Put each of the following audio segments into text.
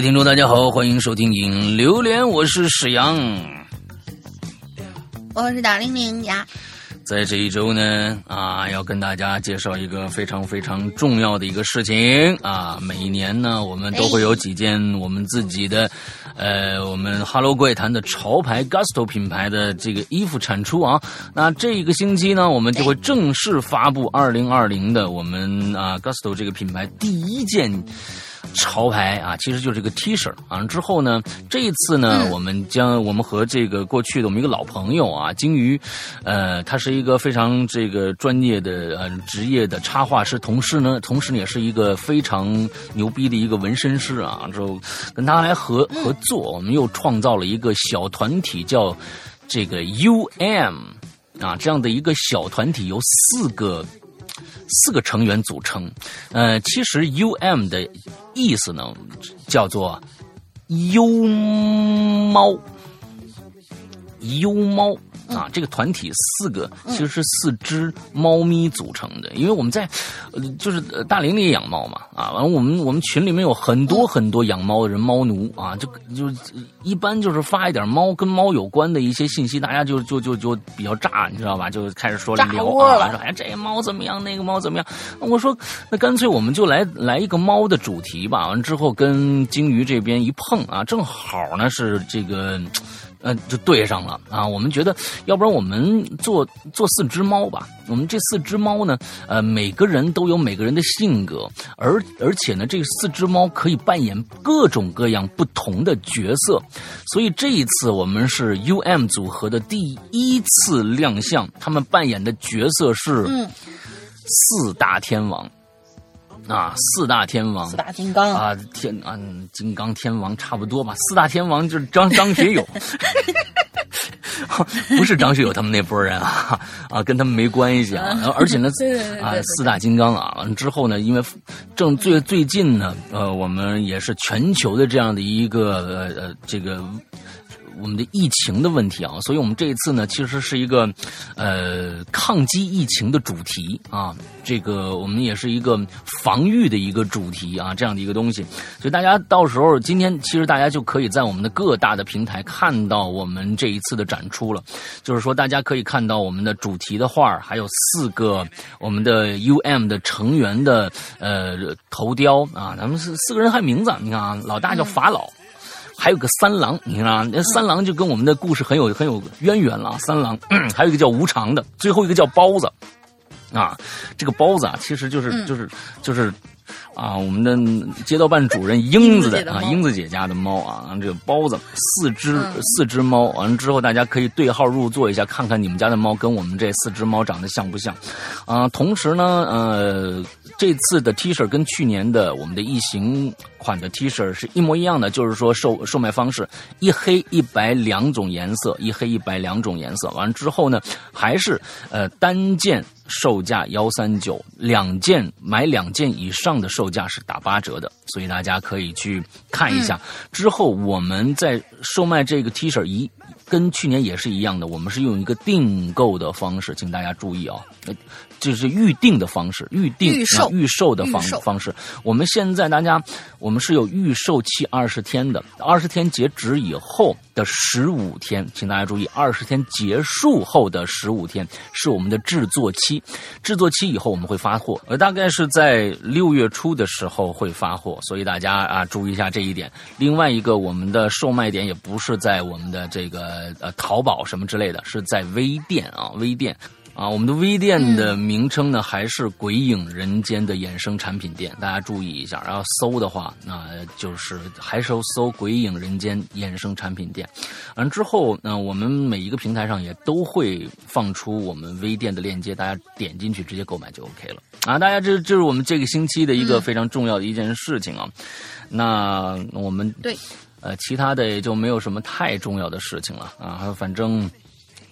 位听众，大家好，欢迎收听《影榴莲》，我是史阳。我是大玲玲呀。在这一周呢，啊，要跟大家介绍一个非常非常重要的一个事情啊。每一年呢，我们都会有几件我们自己的，呃，我们 Hello 怪谈的潮牌 Gusto 品牌的这个衣服产出啊。那这一个星期呢，我们就会正式发布二零二零的我们啊 Gusto 这个品牌第一件。潮牌啊，其实就是个 T 恤。啊之后呢，这一次呢，我们将我们和这个过去的我们一个老朋友啊，鲸鱼，呃，他是一个非常这个专业的呃职业的插画师，同时呢，同时呢也是一个非常牛逼的一个纹身师啊，之后跟他来合合作，我们又创造了一个小团体，叫这个 UM 啊，这样的一个小团体，由四个。四个成员组成，呃，其实 U M 的意思呢，叫做优猫，优猫。啊，这个团体四个其实是四只猫咪组成的，因为我们在，就是大林里养猫嘛，啊，完了我们我们群里面有很多很多养猫的人，猫奴啊，就就一般就是发一点猫跟猫有关的一些信息，大家就就就就比较炸，你知道吧？就开始说聊啊，说哎这猫怎么样，那个猫怎么样？我说那干脆我们就来来一个猫的主题吧，完之后跟鲸鱼这边一碰啊，正好呢是这个。嗯，就对上了啊！我们觉得，要不然我们做做四只猫吧。我们这四只猫呢，呃，每个人都有每个人的性格，而而且呢，这四只猫可以扮演各种各样不同的角色。所以这一次我们是 U M 组合的第一次亮相，他们扮演的角色是四大天王。啊，四大天王，四大金刚啊，天啊，金刚天王差不多吧。四大天王就是张张学友，不是张学友他们那波人啊啊，跟他们没关系啊。而且呢，啊，四大金刚啊，完之后呢，因为正最最近呢，呃，我们也是全球的这样的一个呃呃这个。我们的疫情的问题啊，所以我们这一次呢，其实是一个，呃，抗击疫情的主题啊。这个我们也是一个防御的一个主题啊，这样的一个东西。所以大家到时候今天，其实大家就可以在我们的各大的平台看到我们这一次的展出了。就是说，大家可以看到我们的主题的画还有四个我们的 UM 的成员的呃头雕啊。咱们是四个人还名字，你看啊，老大叫法老。还有个三郎，你知道吗，那三郎就跟我们的故事很有很有渊源了。三郎，还有一个叫无常的，最后一个叫包子，啊，这个包子啊，其实就是就是就是。啊，我们的街道办主任英子的啊，英子姐家的猫啊，这个包子四只四只猫，完了之后大家可以对号入座一下，看看你们家的猫跟我们这四只猫长得像不像？啊，同时呢，呃，这次的 T 恤跟去年的我们的异形款的 T 恤是一模一样的，就是说售售卖方式一黑一白两种颜色，一黑一白两种颜色，完了之后呢，还是呃单件。售价幺三九，两件买两件以上的售价是打八折的，所以大家可以去看一下。之后我们在售卖这个 T 恤，一跟去年也是一样的，我们是用一个订购的方式，请大家注意啊。就是预定的方式，预定预售预售的方方式。我们现在大家，我们是有预售期二十天的，二十天截止以后的十五天，请大家注意，二十天结束后的十五天是我们的制作期，制作期以后我们会发货，呃，大概是在六月初的时候会发货，所以大家啊注意一下这一点。另外一个，我们的售卖点也不是在我们的这个呃淘宝什么之类的，是在微店啊，微店。啊，我们的微店的名称呢，还是“鬼影人间”的衍生产品店，大家注意一下。然后搜的话，那就是还是搜“鬼影人间”衍生产品店。完之后，呢，我们每一个平台上也都会放出我们微店的链接，大家点进去直接购买就 OK 了。啊，大家这这是我们这个星期的一个非常重要的一件事情啊。那我们对，呃，其他的也就没有什么太重要的事情了啊。反正。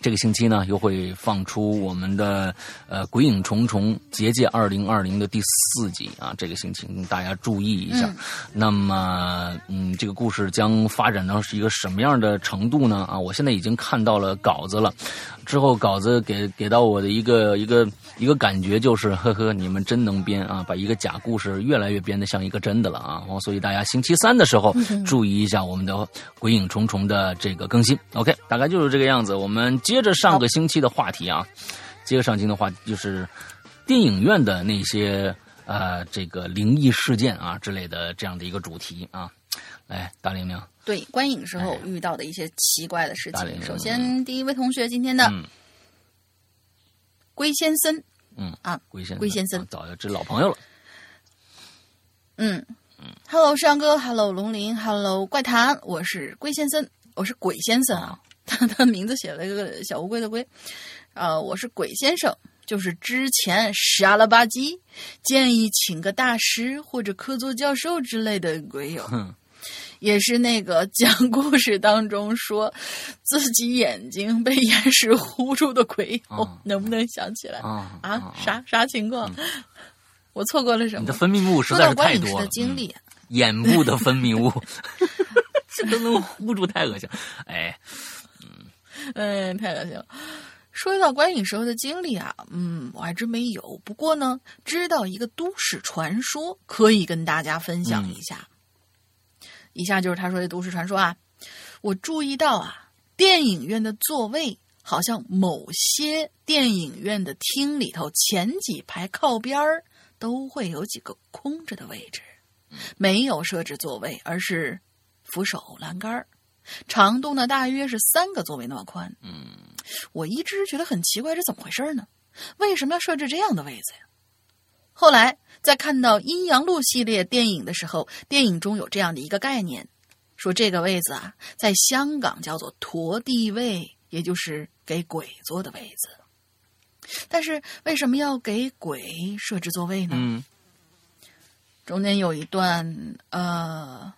这个星期呢，又会放出我们的呃《鬼影重重结界二零二零》的第四集啊，这个星期大家注意一下。那么，嗯，这个故事将发展到是一个什么样的程度呢？啊，我现在已经看到了稿子了。之后稿子给给到我的一个一个一个感觉就是，呵呵，你们真能编啊，把一个假故事越来越编得像一个真的了啊！所以大家星期三的时候注意一下我们的《鬼影重重》的这个更新。OK，大概就是这个样子。我们接着上个星期的话题啊，接着上期的话就是电影院的那些呃这个灵异事件啊之类的这样的一个主题啊。来，大玲玲。对观影时候遇到的一些奇怪的事情。首先，第一位同学今天的龟先生，嗯啊，龟先龟先生，早就知老朋友了。嗯嗯，Hello，世阳哥，Hello，龙鳞，Hello，怪谈，我是龟先生，我是鬼先生啊。他的名字写了一个小乌龟的龟，呃，我是鬼先生，就是之前傻了吧唧建议请个大师或者客座教授之类的鬼友。也是那个讲 故事当中说自己眼睛被岩石糊住的鬼友，能不能想起来啊？啊，啥啥情况？我错过了什么？你的分泌物实在是太多了。经历，眼部的分泌物，这都能糊住，太恶心。哎，嗯，嗯，太恶心了。说到观影时候的经历啊，嗯，我还真没有。不过呢，知道一个都市传说，可以跟大家分享一下。以下就是他说的都市传说啊，我注意到啊，电影院的座位好像某些电影院的厅里头前几排靠边儿都会有几个空着的位置，没有设置座位，而是扶手栏杆儿，长度呢大约是三个座位那么宽。嗯，我一直觉得很奇怪，这怎么回事呢？为什么要设置这样的位子呀？后来。在看到《阴阳路》系列电影的时候，电影中有这样的一个概念，说这个位子啊，在香港叫做“陀地位”，也就是给鬼坐的位子。但是为什么要给鬼设置座位呢？嗯，中间有一段呃，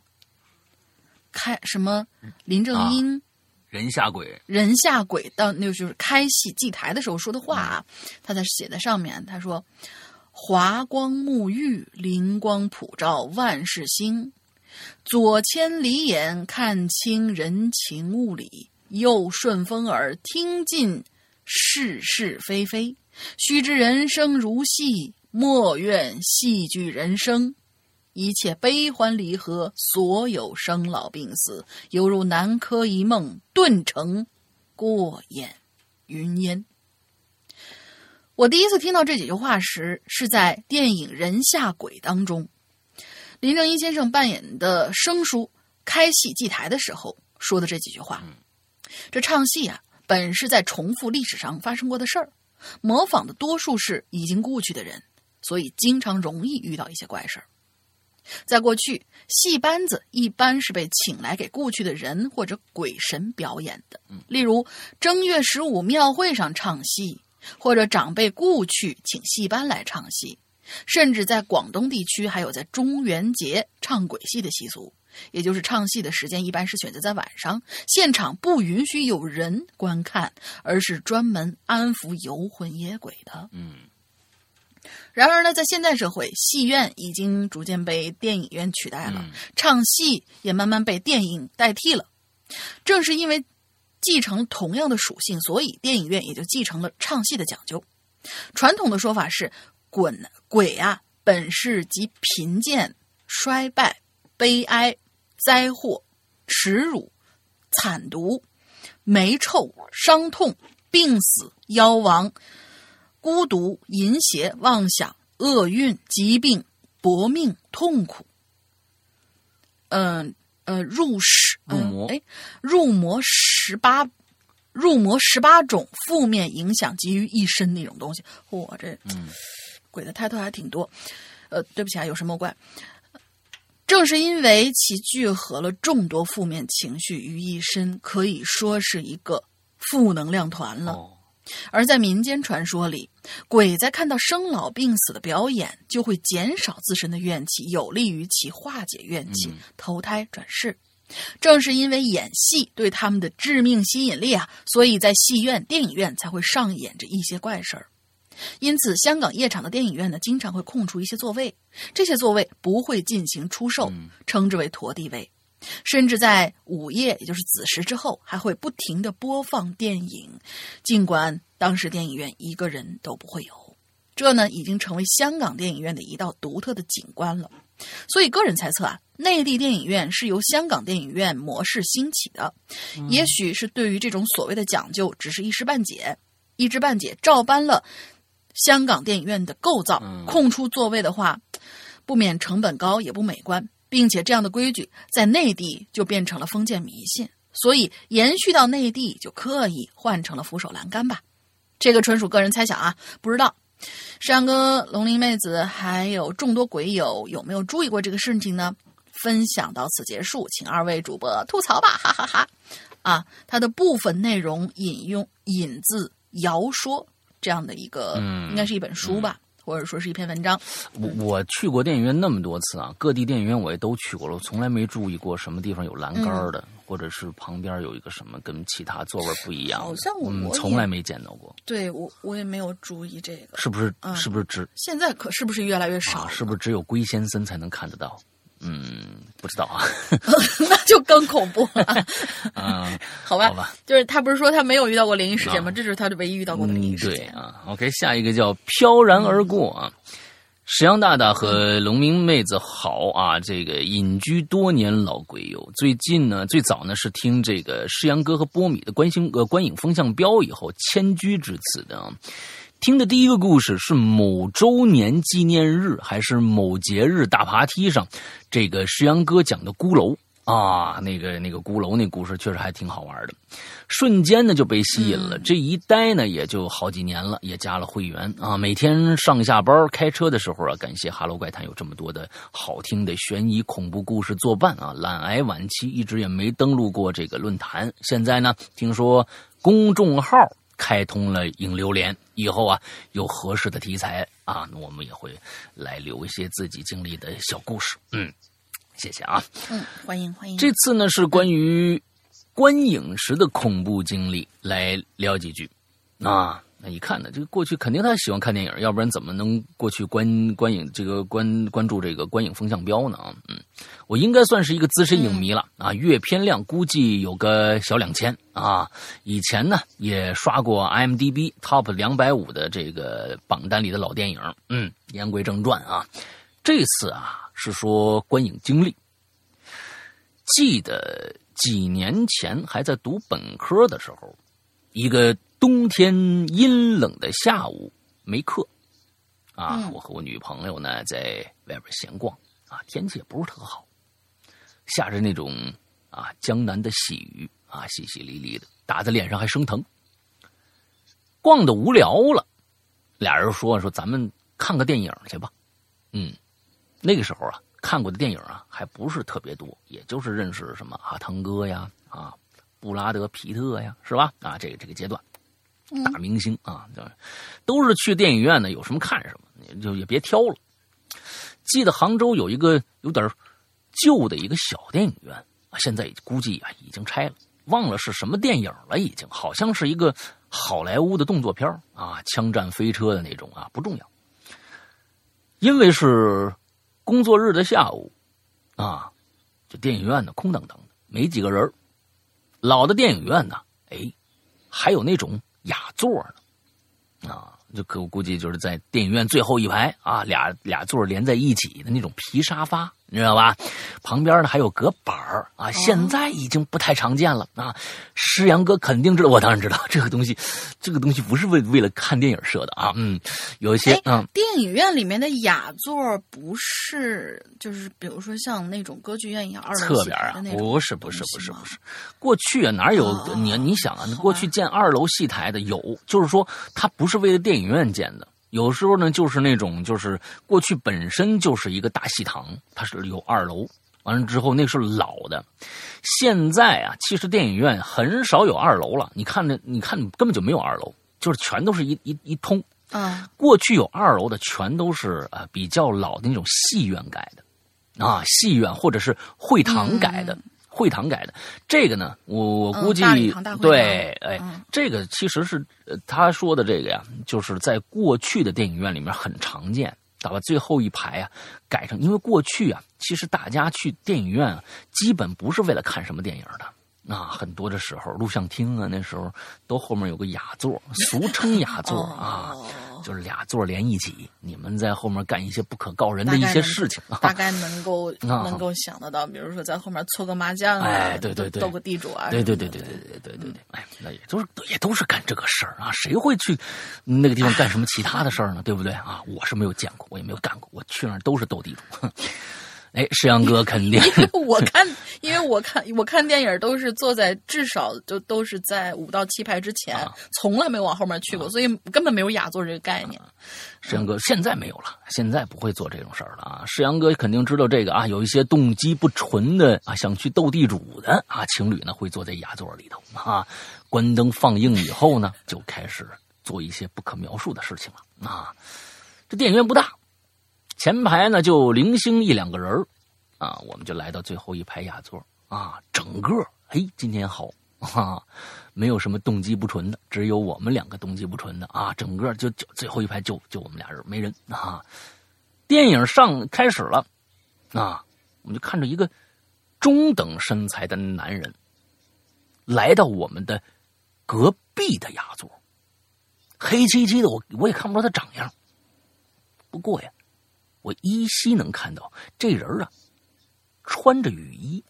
开什么林正英人下鬼，人下鬼到那就是开戏祭台的时候说的话啊，他在写在上面，他说。华光沐浴，灵光普照，万事兴。左千里眼，看清人情物理；右顺风耳，听尽是是非非。须知人生如戏，莫怨戏剧人生。一切悲欢离合，所有生老病死，犹如南柯一梦，顿成过眼云烟。我第一次听到这几句话时，是在电影《人下鬼》当中，林正英先生扮演的生叔开戏祭台的时候说的这几句话。这唱戏啊，本是在重复历史上发生过的事儿，模仿的多数是已经故去的人，所以经常容易遇到一些怪事儿。在过去，戏班子一般是被请来给故去的人或者鬼神表演的，例如正月十五庙会上唱戏。或者长辈故去，请戏班来唱戏，甚至在广东地区还有在中元节唱鬼戏的习俗，也就是唱戏的时间一般是选择在晚上，现场不允许有人观看，而是专门安抚游魂野鬼的。嗯。然而呢，在现代社会，戏院已经逐渐被电影院取代了，唱戏也慢慢被电影代替了。正是因为。继承同样的属性，所以电影院也就继承了唱戏的讲究。传统的说法是，滚鬼啊，本是集贫贱、衰败、悲哀、灾祸、耻辱、惨毒、霉臭、伤痛、病死、夭亡、孤独、淫邪、妄想、厄运、疾病、薄命、痛苦。嗯。入十入魔，哎，入魔十八，入魔十八种负面影响集于一身那种东西。嚯，这嗯，鬼的 title 还挺多。呃，对不起啊，有什么怪？正是因为其聚合了众多负面情绪于一身，可以说是一个负能量团了。而在民间传说里，鬼在看到生老病死的表演，就会减少自身的怨气，有利于其化解怨气、投胎转世。正是因为演戏对他们的致命吸引力啊，所以在戏院、电影院才会上演着一些怪事儿。因此，香港夜场的电影院呢，经常会空出一些座位，这些座位不会进行出售，称之为“陀地位”。甚至在午夜，也就是子时之后，还会不停的播放电影，尽管当时电影院一个人都不会有。这呢，已经成为香港电影院的一道独特的景观了。所以，个人猜测啊，内地电影院是由香港电影院模式兴起的，也许是对于这种所谓的讲究，只是一知半解，一知半解，照搬了香港电影院的构造，空出座位的话，不免成本高，也不美观，并且这样的规矩在内地就变成了封建迷信，所以延续到内地就刻意换成了扶手栏杆吧。这个纯属个人猜想啊，不知道。山哥、龙鳞妹子还有众多鬼友有没有注意过这个事情呢？分享到此结束，请二位主播吐槽吧，哈哈哈！啊，它的部分内容引用引自谣说这样的一个，应该是一本书吧，或者说是一篇文章。我我去过电影院那么多次啊，各地电影院我也都去过了，我从来没注意过什么地方有栏杆的。或者是旁边有一个什么跟其他座位不一样，好像我从来没见到过。对我我也没有注意这个，是不是？是不是只现在可是不是越来越少？是不是只有龟先生才能看得到？嗯，不知道啊，那就更恐怖了。啊，好吧，好吧，就是他不是说他没有遇到过灵异事件吗？这是他的唯一遇到过的灵异事件啊。OK，下一个叫飘然而过啊。石阳大大和龙明妹子好啊！这个隐居多年老鬼友，最近呢，最早呢是听这个石阳哥和波米的观星呃观影风向标以后迁居至此的。听的第一个故事是某周年纪念日还是某节日大爬梯上，这个石阳哥讲的孤楼。啊，那个那个孤楼那故事确实还挺好玩的，瞬间呢就被吸引了。这一待呢也就好几年了，也加了会员啊。每天上下班开车的时候啊，感谢《哈喽怪谈》有这么多的好听的悬疑恐怖故事作伴啊。懒癌晚期一直也没登录过这个论坛，现在呢听说公众号开通了影流连，以后啊有合适的题材啊，那我们也会来留一些自己经历的小故事。嗯。谢谢啊，嗯，欢迎欢迎。这次呢是关于观影时的恐怖经历，来聊几句。啊，那一看呢，这个过去肯定他喜欢看电影，要不然怎么能过去观观影这个关关注这个观影风向标呢？啊，嗯，我应该算是一个资深影迷了啊，阅片量估计有个小两千啊。以前呢也刷过 IMDB Top 两百五的这个榜单里的老电影。嗯，言归正传啊，这次啊。是说观影经历。记得几年前还在读本科的时候，一个冬天阴冷的下午没课，啊，我和我女朋友呢在外边闲逛，啊，天气也不是特好，下着那种啊江南的细雨，啊淅淅沥沥的，打在脸上还生疼。逛的无聊了，俩人说说咱们看个电影去吧，嗯。那个时候啊，看过的电影啊，还不是特别多，也就是认识什么阿汤哥呀，啊，布拉德皮特呀，是吧？啊，这个这个阶段，大明星啊，都是去电影院呢，有什么看什么，你就也别挑了。记得杭州有一个有点旧的一个小电影院啊，现在估计啊已经拆了，忘了是什么电影了，已经好像是一个好莱坞的动作片啊，枪战飞车的那种啊，不重要，因为是。工作日的下午，啊，这电影院呢空荡荡的，没几个人老的电影院呢，哎，还有那种雅座呢，啊，就可我估计就是在电影院最后一排啊，俩俩座连在一起的那种皮沙发。你知道吧？旁边呢还有隔板儿啊，现在已经不太常见了啊。师阳哥肯定知道，我当然知道这个东西，这个东西不是为为了看电影设的啊。嗯，有一些嗯，电影院里面的雅座不是就是比如说像那种歌剧院一样二楼侧边啊，不是不是不是不是。过去啊哪有你你想啊，过去建二楼戏台的有，就是说它不是为了电影院建的。有时候呢，就是那种，就是过去本身就是一个大戏堂，它是有二楼，完了之后那是老的。现在啊，其实电影院很少有二楼了。你看那，你看根本就没有二楼，就是全都是一一一通。啊，过去有二楼的全都是啊比较老的那种戏院改的，啊戏院或者是会堂改的。会堂改的。这个呢，我我估计、对，哎，嗯这个其实是呃他说的这个呀，就是在过去的电影院里面很常见。把最后一排啊改成，因为过去啊，其实大家去电影院啊，基本不是为了看什么电影的。啊，很多的时候，录像厅啊，那时候都后面有个雅座，俗称雅座啊，哦就是俩座连一起，你们在后面干一些不可告人的一些事情啊。大概能够 啊能够想得到，比如说在后面搓个麻将啊，哎对对对斗个地主啊，对对对对对对对对对，哎，那也都是也都是干这个事儿啊，谁会去那个地方干什么其他的事儿呢？对不对啊？我是没有见过，我也没有干过，我去那儿都是斗地主。哼哎，石阳哥肯定我看，因为我看我看电影都是坐在至少就都是在五到七排之前，啊从来没往后面去过，所以根本没有雅座这个概念。石阳哥现在没有了，现在不会做这种事儿了啊！石阳哥肯定知道这个啊，有一些动机不纯的啊，想去斗地主的啊，情侣呢会坐在雅座里头啊，关灯放映以后呢，就开始做一些不可描述的事情了啊。这电影院不大，前排呢就零星一两个人啊，我们就来到最后一排雅座啊，整个嘿，今天好。啊，没有什么动机不纯的，只有我们两个动机不纯的。啊，整个就就最后一排就就我们俩人，没人。啊。电影上开始了。啊，我们就看着一个中等身材的男人来到我们的隔壁的雅座，黑漆漆的，我我也看不着他长样。不过呀，我依稀能看到这人啊，穿着雨衣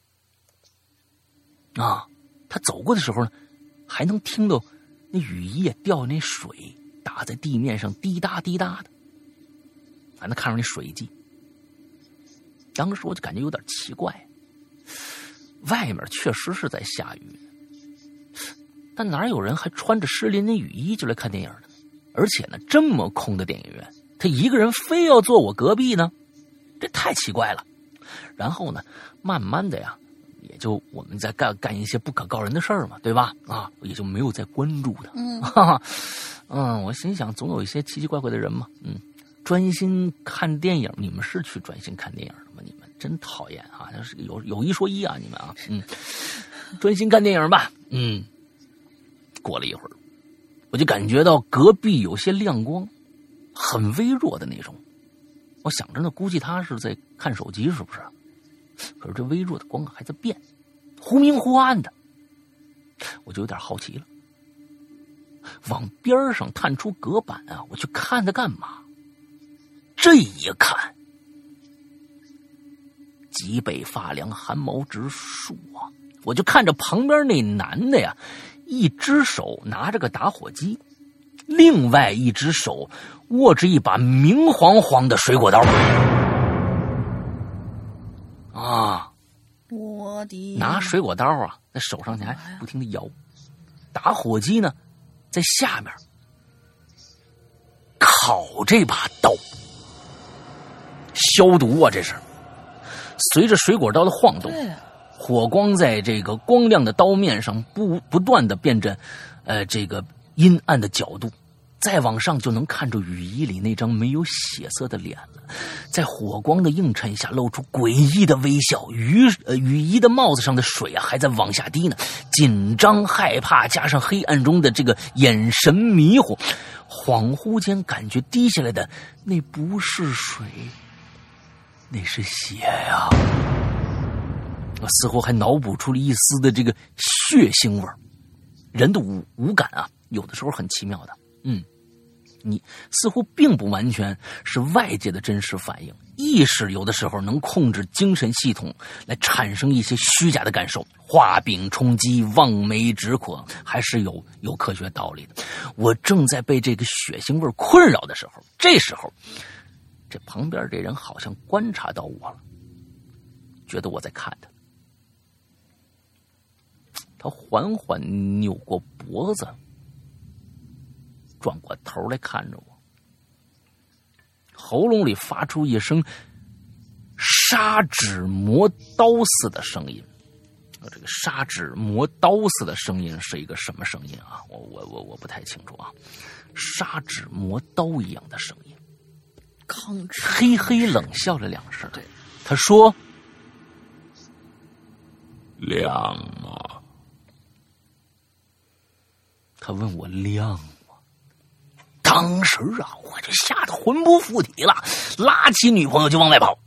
啊，他走过的时候呢，还能听到那雨衣啊掉那水打在地面上滴答滴答的，还能看着那水迹。当时我就感觉有点奇怪，外面确实是在下雨，但哪有人还穿着湿淋淋雨衣就来看电影呢？而且呢，这么空的电影院，他一个人非要坐我隔壁呢，这太奇怪了。然后呢，慢慢的呀，也就我们在干干一些不可告人的事儿嘛，对吧？啊，也就没有再关注他。嗯哈哈，嗯，我心想，总有一些奇奇怪怪的人嘛。嗯，专心看电影，你们是去专心看电影的吗？你们真讨厌啊！那是有有一说一啊，你们啊，嗯，专心看电影吧。嗯，过了一会儿，我就感觉到隔壁有些亮光，很微弱的那种。我想着呢，估计他是在看手机，是不是？可是这微弱的光还在变，忽明忽暗的，我就有点好奇了。往边上探出隔板啊，我去看他干嘛？这一看，脊背发凉，汗毛直竖啊！我就看着旁边那男的呀，一只手拿着个打火机，另外一只手握着一把明晃晃的水果刀。啊，我的。拿水果刀啊，在手上还不停的摇，打火机呢，在下面烤这把刀，消毒啊，这是。随着水果刀的晃动，火光在这个光亮的刀面上不不断的变着，呃，这个阴暗的角度，再往上就能看着雨衣里那张没有血色的脸了，在火光的映衬下露出诡异的微笑，雨呃雨衣的帽子上的水啊还在往下滴呢，紧张害怕加上黑暗中的这个眼神迷糊，恍惚间感觉滴下来的那不是水，那是血呀、我似乎还脑补出了一丝的这个血腥味。人的五五感啊，有的时候很奇妙的。嗯，你似乎并不完全是外界的真实反应，意识有的时候能控制精神系统来产生一些虚假的感受，画饼充饥，望梅止渴，还是有有科学道理的。我正在被这个血腥味困扰的时候，这时候，这旁边这人好像观察到我了，觉得我在看他。他缓缓扭过脖子，转过头来看着我，喉咙里发出一声砂纸磨刀似的声音。呃这个砂纸磨刀似的声音是一个什么声音啊？我我我我不太清楚啊。砂纸磨刀一样的声音，吭哧，嘿嘿冷笑了两声。他说：“亮吗？他问我亮吗？当时啊，我就吓得魂不附体了，拉起女朋友就往外跑。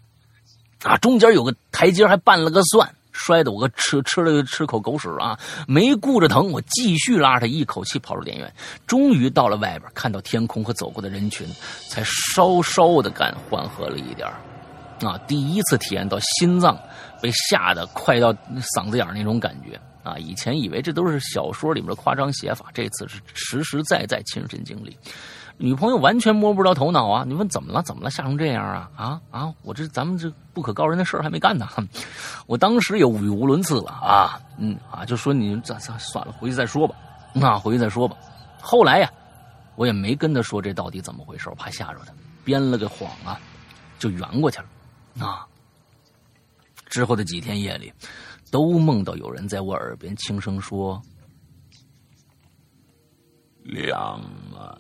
啊，中间有个台阶，还绊了个蒜，摔得我个吃吃了吃口狗屎啊！没顾着疼，我继续拉着他，一口气跑出电影院。终于到了外边，看到天空和走过的人群，才稍稍的感缓和了一点啊，第一次体验到心脏被吓得快到嗓子眼那种感觉啊！以前以为这都是小说里面的夸张写法，这次是实实在在亲身经历。女朋友完全摸不着头脑啊！你问怎么了？怎么了？吓成这样啊？啊啊！我这咱们这不可告人的事儿还没干呢。我当时也语无伦次了啊，嗯啊，就说你咱咱算了，回去再说吧。那回去再说吧。后来呀，我也没跟他说这到底怎么回事，我怕吓着他，编了个谎啊，就圆过去了。啊，之后的几天夜里，都梦到有人在我耳边轻声说：“亮啊。”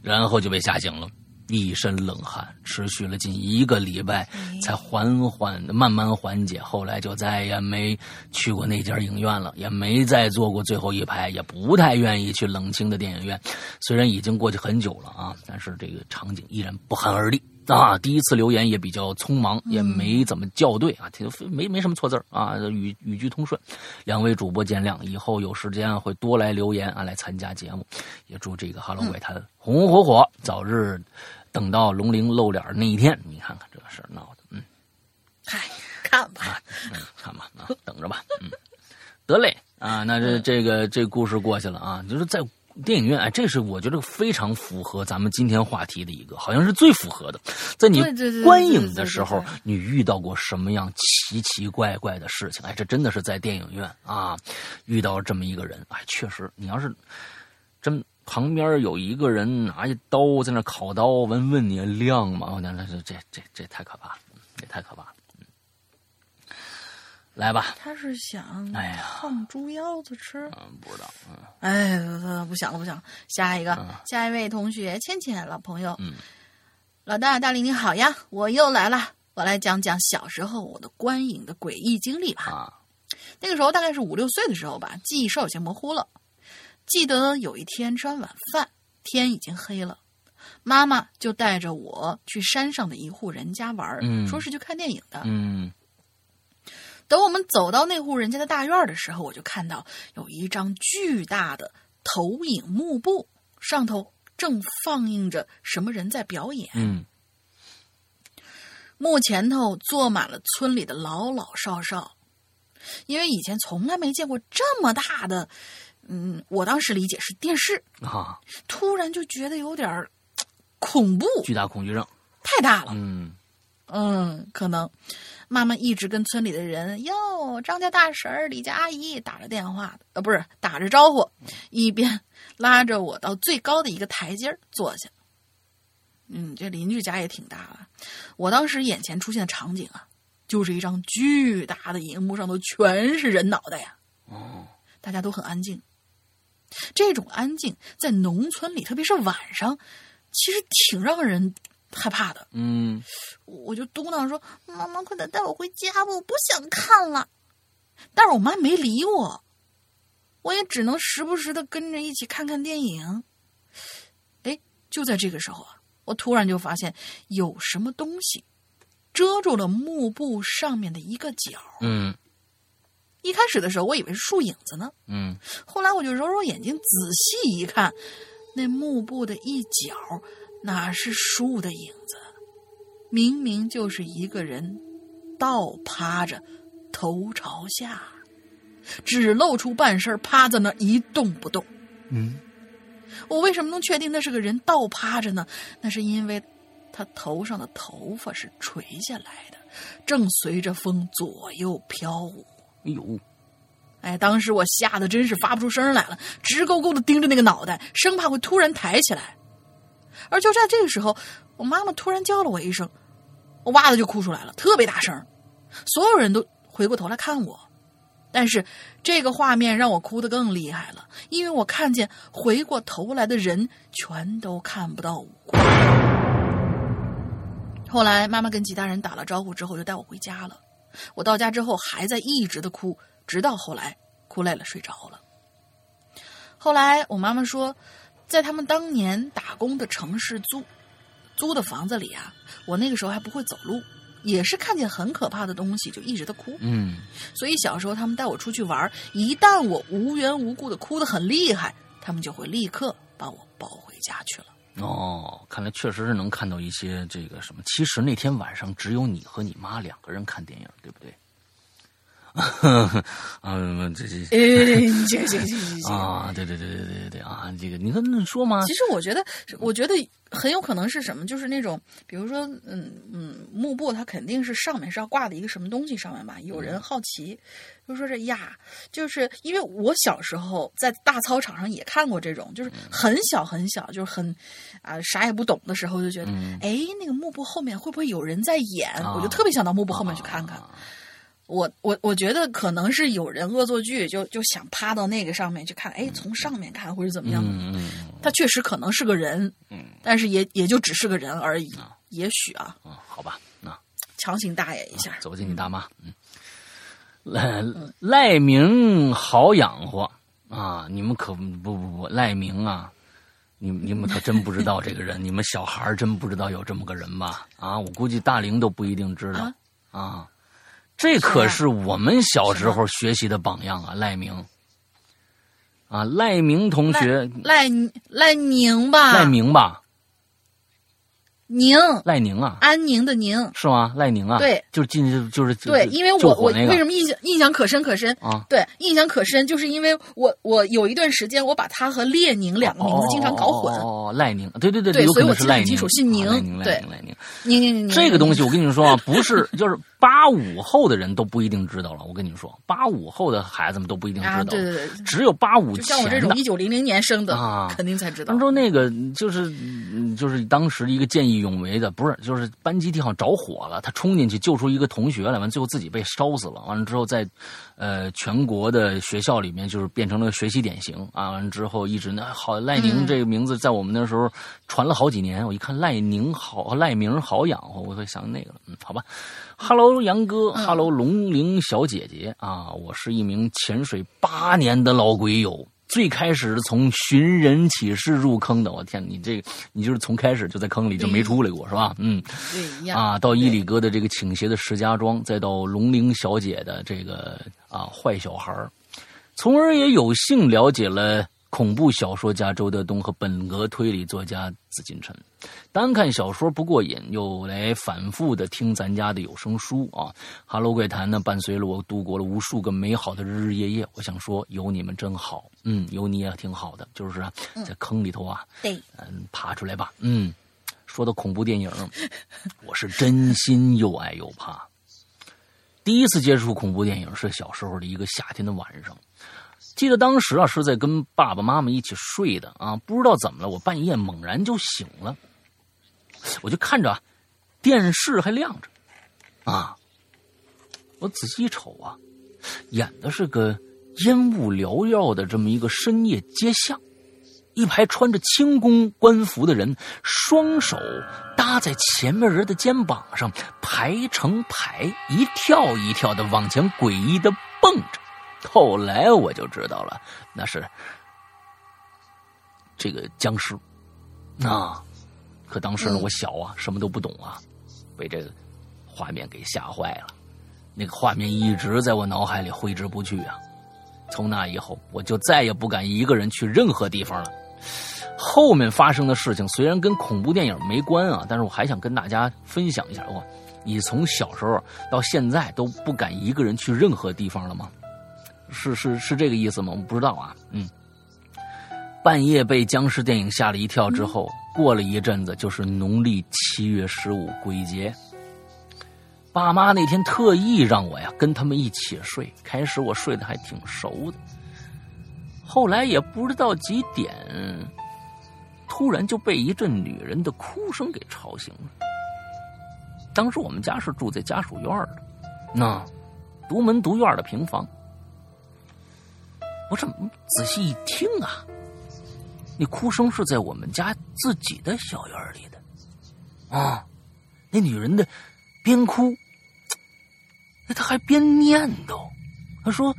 然后就被吓醒了，一身冷汗，持续了近一个礼拜，才缓缓的慢慢缓解。后来就再也没去过那家影院了，也没再坐过最后一排，也不太愿意去冷清的电影院。虽然已经过去很久了啊，但是这个场景依然不寒而栗啊。第一次留言也比较匆忙，也没怎么校对啊，挺没没什么错字啊，语语句通顺。两位主播见谅，以后有时间会多来留言啊，来参加节目。也祝这个《哈喽怪谈》红红火火，早日等到龙鳞露脸那一天。你看看这个事儿闹的，嗯，嗨，看吧，啊，嗯，看吧，啊，等着吧，嗯，得嘞啊，那这这个这故事过去了啊，就是在电影院，哎，这是我觉得非常符合咱们今天话题的一个，好像是最符合的。在你观影的时候你遇到过什么样奇奇怪怪的事情？哎，这真的是在电影院啊，遇到这么一个人，哎，确实，你要是真旁边有一个人拿一刀在那烤刀，问问你亮吗？我讲这这这这太可怕了，这太可怕了。嗯来吧，他是想哎呀。烫猪腰子吃。嗯，不知道，嗯。哎，不不想了，不想。了。下一个，嗯。下一位同学，倩倩老朋友，嗯。老大大林你好呀，我又来了，我来讲讲小时候我的观影的诡异经历吧。啊，那个时候大概是五六岁的时候吧，记忆稍有些模糊了。记得有一天吃完晚饭，天已经黑了，妈妈就带着我去山上的一户人家玩，嗯。说是去看电影的。嗯等我们走到那户人家的大院的时候，我就看到有一张巨大的投影幕布，上头正放映着什么人在表演。嗯幕前头坐满了村里的老老少少，因为以前从来没见过这么大的，嗯，我当时理解是电视，啊，突然就觉得有点恐怖，巨大恐惧症，太大了。嗯嗯，可能妈妈一直跟村里的人哟，张家大婶儿、李家阿姨打着电话，呃，不是打着招呼，一边拉着我到最高的一个台阶儿坐下。嗯，这邻居家也挺大啊。我当时眼前出现的场景啊，就是一张巨大的荧幕，上头全是人脑袋呀。哦，大家都很安静。这种安静在农村里，特别是晚上，其实挺让人害怕的。嗯我就嘟囔说：“妈妈，快点带我回家吧，我不想看了。”但是我妈没理我，我也只能时不时的跟着一起看看电影。哎，就在这个时候啊，我突然就发现有什么东西遮住了幕布上面的一个角。嗯一开始的时候，我以为是树影子呢，嗯后来我就揉揉眼睛，仔细一看，那幕布的一角哪是树的影子，明明就是一个人倒趴着，头朝下，只露出半身，趴在那儿一动不动。嗯我为什么能确定那是个人倒趴着呢？那是因为他头上的头发是垂下来的，正随着风左右飘舞。哎呦，哎，当时我吓得真是发不出声来了，直勾勾的盯着那个脑袋，生怕会突然抬起来。而就在这个时候，我妈妈突然叫了我一声，我哇的就哭出来了，特别大声。所有人都回过头来看我，但是这个画面让我哭得更厉害了，因为我看见回过头来的人全都看不到五官。后来妈妈跟其他人打了招呼之后，就带我回家了。我到家之后还在一直的哭，直到后来哭累了睡着了。后来我妈妈说，在他们当年打工的城市租租的房子里啊，我那个时候还不会走路，也是看见很可怕的东西就一直的哭。嗯所以小时候他们带我出去玩，一旦我无缘无故的哭的很厉害，他们就会立刻把我抱回家去了。哦，看来确实是能看到一些这个什么。其实那天晚上只有你和你妈两个人看电影，对不对？啊，这这哎，行行行行行。啊，对对对对对对对啊，这个你看你说吗其？实我觉得，我觉得很有可能是什么，就是那种，比如说，嗯嗯，幕布它肯定是上面是要挂的一个什么东西上面吧？有人好奇，就说这呀，就是因为我小时候在大操场上也看过这种，就是很小很小，就是很啊、啥也不懂的时候，就觉得，嗯哎，那个幕布后面会不会有人在演？啊我就特别想到幕布后面去看看。啊我我我觉得可能是有人恶作剧，就就想趴到那个上面去看，哎，从上面看或者怎么样。嗯嗯嗯他确实可能是个人，嗯但是也也就只是个人而已。也许啊，嗯，好吧，那强行大爷一下，走进你大妈，嗯，赖赖明好养活啊！你们可不不不，赖明啊，你你们可真不知道这个人，你们小孩儿真不知道有这么个人吧？啊，我估计大龄都不一定知道啊啊。这可是我们小时候学习的榜样啊，赖明。啊，赖明同学，赖赖宁吧，赖明吧，宁。赖宁啊，安宁的宁。是吗？赖宁啊，对，就是进就是对，因为我我为什么印象印象可深可深？啊，对，印象可深，就是因为我我有一段时间我把他和列宁两个名字经常搞混。哦，赖宁，对对对对有可所以我记得很能是赖宁，清楚姓宁。啊赖宁，赖对宁，赖宁。宁宁宁宁，这个东西我跟你们说啊，不是就是八五后的人都不一定知道了。我跟你说，八五后的孩子们都不一定知道啊，对对对，只有八五就像我这种一。九零零年生的，啊肯定才知道当。初那个就是嗯就是当时一个见义勇为的，不是就是班集体好像着火了，他冲进去救出一个同学来，完最后自己被烧死了。完了之后在，呃全国的学校里面就是变成了个学习典型啊。完了之后一直那好赖宁嗯这个名字在我们那时候传了好几年。我一看赖宁好赖名好养活，我会想那个了。嗯，好吧。Hello 杨哥嗯，Hello 龙玲小姐姐。啊，我是一名潜水八年的老鬼友。最开始是从寻人启事入坑的，我天，你这个你就是从开始就在坑里就没出来过是吧？嗯。对，一样。啊，到伊里哥的这个倾斜的石家庄，再到龙玲小姐的这个啊坏小孩儿，从而也有幸了解了恐怖小说家周德东和本格推理作家紫金陈。单看小说不过瘾，又来反复的听咱家的有声书啊。哈喽怪谈呢，伴随了我度过了无数个美好的日日夜夜。我想说，有你们真好，嗯，有你也挺好的，就是啊在坑里头啊，对，嗯，爬出来吧。嗯，说到恐怖电影，我是真心又爱又怕。第一次接触恐怖电影是小时候的一个夏天的晚上，记得当时啊是在跟爸爸妈妈一起睡的啊，不知道怎么了，我半夜猛然就醒了，我就看着啊电视还亮着，啊，我仔细一瞅啊，演的是个烟雾缭绕的这么一个深夜街巷。一排穿着清宫官服的人，双手搭在前面人的肩膀上，排成排，一跳一跳的往前诡异的蹦着。后来我就知道了，那是这个僵尸。啊，可当时呢，嗯我小啊，什么都不懂啊，被这个画面给吓坏了。那个画面一直在我脑海里挥之不去啊。从那以后，我就再也不敢一个人去任何地方了。后面发生的事情虽然跟恐怖电影没关啊，但是我还想跟大家分享一下。我，你从小时候到现在都不敢一个人去任何地方了吗？是是是这个意思吗？我们不知道啊。嗯，半夜被僵尸电影吓了一跳之后，过了一阵子就是农历七月十五鬼节。爸妈那天特意让我呀跟他们一起睡，开始我睡得还挺熟的，后来也不知道几点，突然就被一阵女人的哭声给吵醒了。当时我们家是住在家属院的，那独门独院的平房。我这么仔细一听啊，那哭声是在我们家自己的小院里的，啊，那女人的边哭，她还边念叨，她说：“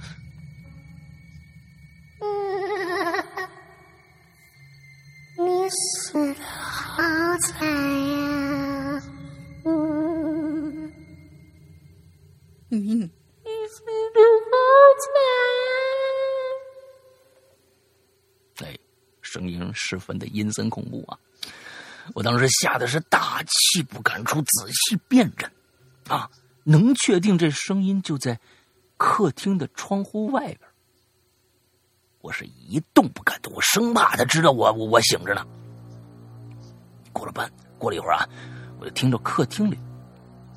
你死的好惨呀！嗯，嗯，你死的好惨声音十分的阴森恐怖啊！我当时吓得是大气不敢出，仔细辨认，啊，能确定这声音就在客厅的窗户外边。我是一动不敢动，我生怕他知道我我我醒着呢。过了半，过了一会儿啊，我就听着客厅里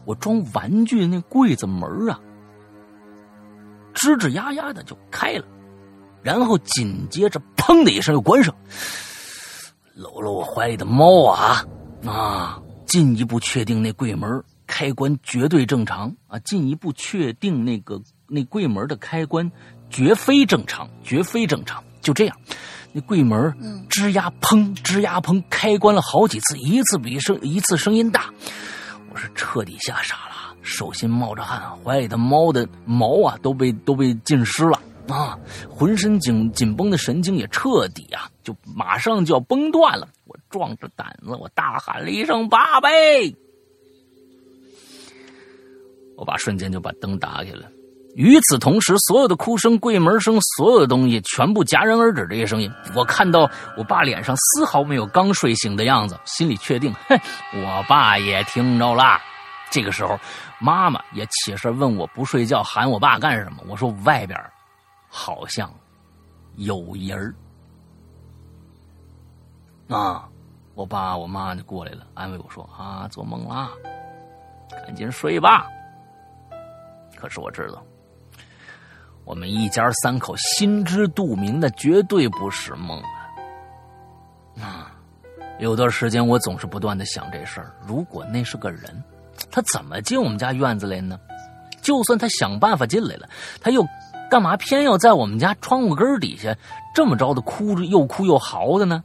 我装玩具那柜子门啊，吱吱呀呀的就开了，然后紧接着砰的一声又关上。搂了我怀里的猫啊啊！进一步确定那柜门开关绝对正常啊！进一步确定那个那柜门的开关绝非正常，绝非正常。就这样，那柜门吱呀砰吱呀砰开关了好几次，一次比声一次声音大。我是彻底吓傻了，手心冒着汗，怀里的猫的毛啊都被都被浸湿了。啊，浑身紧紧绷的神经也彻底啊，就马上就要崩断了。我壮着胆子，我大喊了一声“爸贝”，我爸瞬间就把灯打开了。与此同时，所有的哭声、柜门声，所有的东西全部戛然而止。这些声音，我看到我爸脸上丝毫没有刚睡醒的样子，心里确定，哼，我爸也听着了。这个时候，妈妈也起身问我不睡觉，喊我爸干什么？我说外边。好像有人儿啊！我爸我妈就过来了，安慰我说：“啊，做梦啦，赶紧睡吧。”可是我知道，我们一家三口心知肚明的，绝对不是梦啊！啊，有段时间我总是不断的想这事儿：如果那是个人，他怎么进我们家院子来呢？就算他想办法进来了，他又……干嘛偏要在我们家窗户根底下这么着的哭着又哭又嚎的呢？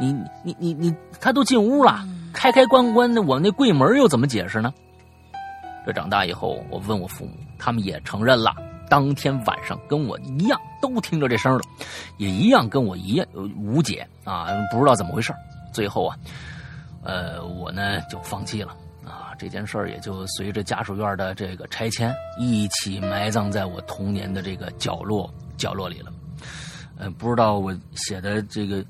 你你你你，他都进屋了，开开关关的，我那柜门又怎么解释呢？这长大以后，我问我父母，他们也承认了，当天晚上跟我一样都听着这声了，也一样跟我一样无解啊，不知道怎么回事。最后啊，呃，我呢就放弃了。这件事儿也就随着家属院的这个拆迁一起埋葬在我童年的这个角落角落里了。呃，不知道我写的这个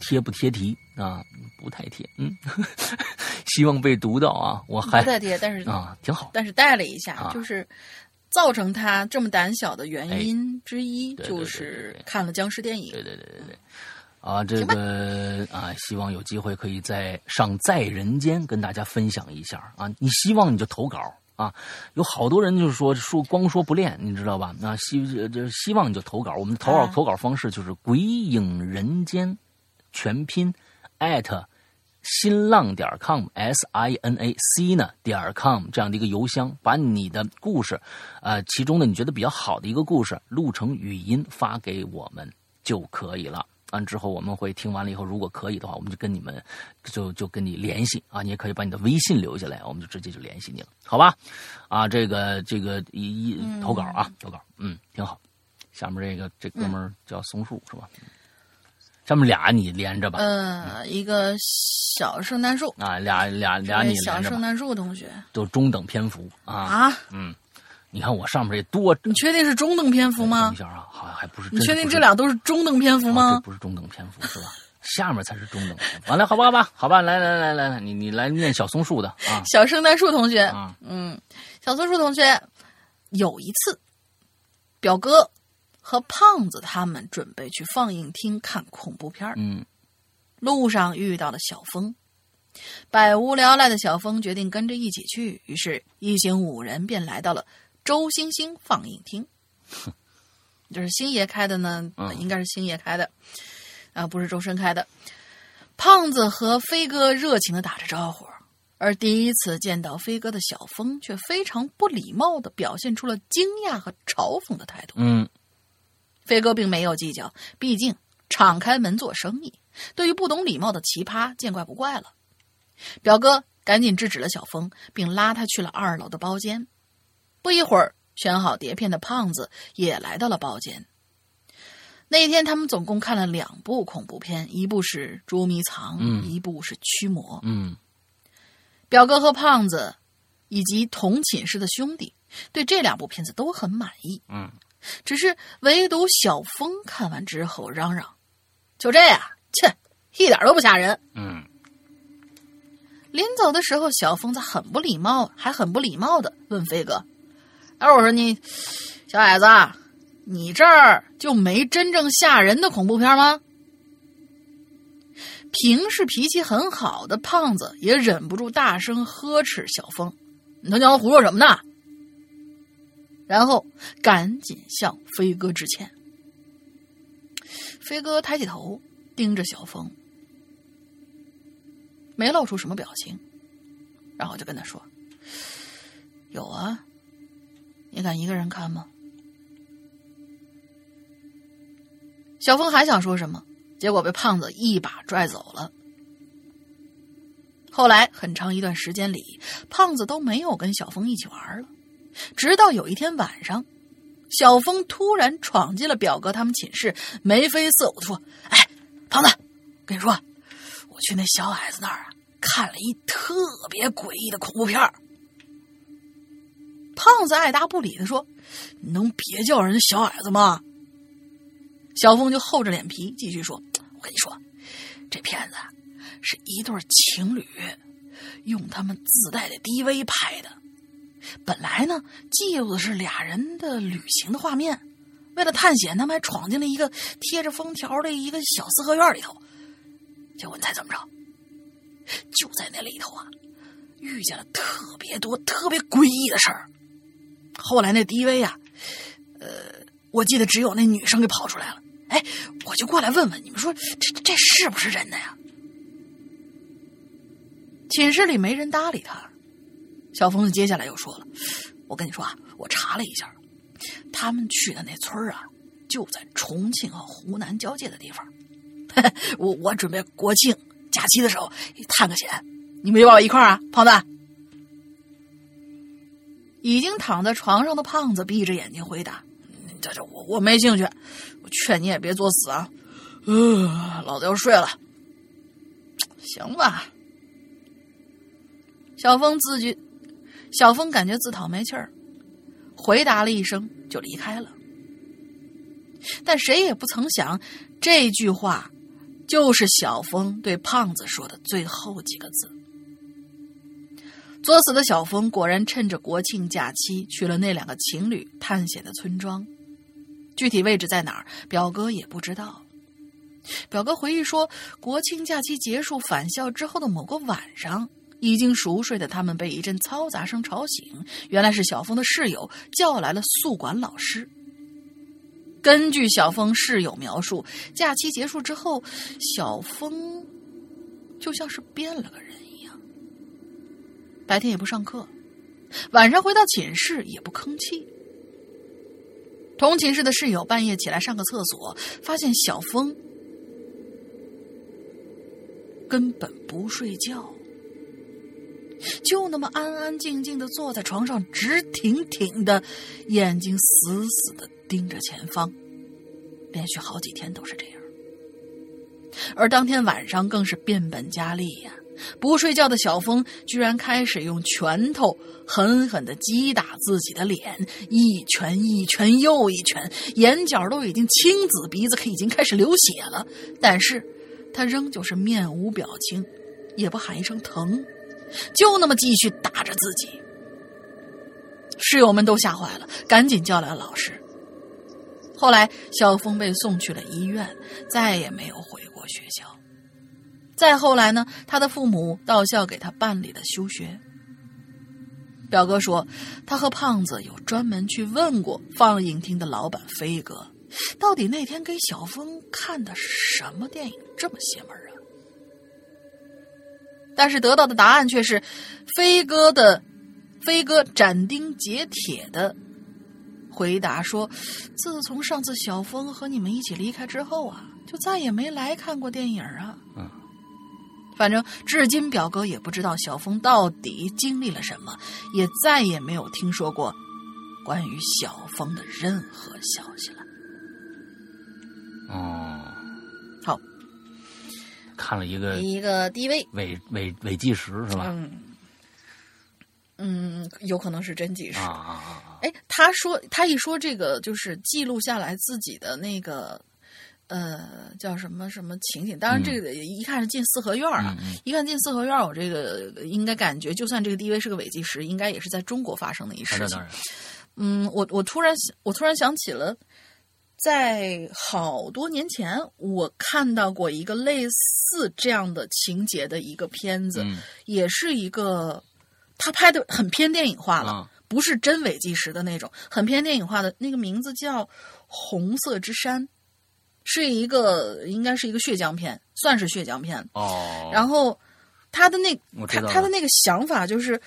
贴不贴题啊？不太贴，嗯，希望被读到啊。我还不太贴，但是啊，挺好。但是带了一下，就是造成他这么胆小的原因之一，就是看了僵尸电影。对对对对对。啊，这个啊，希望有机会可以在上在人间跟大家分享一下啊。你希望你就投稿啊，有好多人就是说说光说不练，你知道吧？那希就希望你就投稿。我们的投稿投稿方式就是鬼影人间全拼艾特新浪点 com s i n a c 呢点 com 这样的一个邮箱，把你的故事啊，其中呢你觉得比较好的一个故事录成语音发给我们就可以了。完之后，我们会听完了以后，如果可以的话，我们就跟你们就就跟你联系啊。你也可以把你的微信留下来，我们就直接就联系你了，好吧？啊，这个这个一一投稿啊，投稿，嗯，挺好。下面这个这哥们儿叫松树是吧？下面俩你连着吧。嗯，一个小圣诞树啊，俩俩俩你小圣诞树同学就中等篇幅啊啊，嗯。你看我上面这多，你确定是中等篇幅吗？等一下啊，好像还不是。你确定这俩都是中等篇幅吗？不是中等篇幅是吧？下面才是中等。完了，好吧，好吧，好吧，来来来来来，你你来念小松树的啊。小圣诞树同学，嗯，小松树同学，有一次，表哥和胖子他们准备去放映厅看恐怖片嗯，路上遇到了小峰，百无聊赖的小峰决定跟着一起去，于是，一行五人便来到了。周星星放映厅，就是星爷开的呢，应该是星爷开的，啊，不是周深开的。胖子和飞哥热情的打着招呼，而第一次见到飞哥的小峰却非常不礼貌的表现出了惊讶和嘲讽的态度。嗯，飞哥并没有计较，毕竟敞开门做生意，对于不懂礼貌的奇葩见怪不怪了。表哥赶紧制止了小峰，并拉他去了二楼的包间。不一会儿，选好碟片的胖子也来到了包间。那一天，他们总共看了两部恐怖片，一部是《捉迷藏》，嗯一部是《驱魔》。嗯表哥和胖子以及同寝室的兄弟对这两部片子都很满意，嗯，只是唯独小峰看完之后嚷嚷：“就这样，切，一点都不吓人。”嗯临走的时候，小峰子很不礼貌，还很不礼貌的问飞哥：“哎，我说你，小矮子，你这儿就没真正吓人的恐怖片吗？”平时脾气很好的胖子也忍不住大声呵斥小峰：“你他娘的胡说什么呢？”然后赶紧向飞哥致歉。飞哥抬起头盯着小峰，没露出什么表情，然后就跟他说：“有啊，你敢一个人看吗？”小峰还想说什么，结果被胖子一把拽走了。后来很长一段时间里，胖子都没有跟小峰一起玩了。直到有一天晚上，小峰突然闯进了表哥他们寝室，眉飞色舞的说：“哎，胖子，跟你说，我去那小矮子那儿啊，看了一特别诡异的恐怖片儿。”胖子爱答不理的说：“你能别叫人小矮子吗？”小峰就厚着脸皮继续说：“我跟你说，这片子是一对情侣用他们自带的 DV 拍的。本来呢，记录的是俩人的旅行的画面。为了探险，他们还闯进了一个贴着封条的一个小四合院里头。结果你猜怎么着？就在那里头啊，遇见了特别多、特别诡异的事儿。后来那 DV 呀、呃，我记得只有那女生给跑出来了。哎，我就过来问问你们说，这这是不是真的呀？寝室里没人搭理他。小疯子接下来又说了：“我跟你说啊，我查了一下，他们去的那村啊，就在重庆和湖南交界的地方。我我准备国庆假期的时候探个险，你们要不要一块儿啊，胖子？”已经躺在床上的胖子闭着眼睛回答：“这这我我没兴趣，我劝你也别作死啊。呃，老子要睡了。行吧。”小峰自觉，小峰感觉自讨没趣儿，回答了一声就离开了。但谁也不曾想，这句话就是小峰对胖子说的最后几个字。作死的小峰果然趁着国庆假期去了那两个情侣探险的村庄，具体位置在哪儿，表哥也不知道。表哥回忆说，国庆假期结束返校之后的某个晚上，已经熟睡的他们被一阵嘈杂声吵醒，原来是小峰的室友叫来了宿管老师。根据小峰室友描述，假期结束之后，小峰就像是变了个人，白天也不上课，晚上回到寝室也不吭气。同寝室的室友半夜起来上个厕所，发现小峰根本不睡觉，就那么安安静静的坐在床上，直挺挺的，眼睛死死的盯着前方，连续好几天都是这样。而当天晚上更是变本加厉呀、不睡觉的小峰居然开始用拳头狠狠的击打自己的脸，一拳一拳又一拳，眼角都已经青紫，鼻子已经开始流血了，但是他仍旧是面无表情，也不喊一声疼，就那么继续打着自己。室友们都吓坏了，赶紧叫来了老师。后来，小峰被送去了医院，再也没有回过学校。再后来呢，他的父母到校给他办理了休学。表哥说，他和胖子有专门去问过放映厅的老板飞哥，到底那天给小峰看的是什么电影这么邪门啊？但是得到的答案却是，飞哥的飞哥斩钉截铁的回答说，自从上次小峰和你们一起离开之后啊，就再也没来看过电影啊。嗯反正至今表哥也不知道小峰到底经历了什么，也再也没有听说过关于小峰的任何消息了。哦，好，看了一个一个 DV，伪伪伪计时是吧？嗯嗯，有可能是真纪实。啊啊啊啊！哎，他说他一说这个就是记录下来自己的那个呃叫什么什么情景，当然这个一看是进四合院啊，一看进四合院，我这个应该感觉，就算这个 DV 是个伪纪实，应该也是在中国发生的一事情嗯，我我突然想我突然想起了，在好多年前我看到过一个类似这样的情节的一个片子，嗯。也是一个他拍的很偏电影化了。啊。不是真伪纪实的那种，很偏电影化的那个名字叫《红色之山》，是一个应该是一个血浆片，算是血浆片。哦，然后他的那他他的那个想法就是，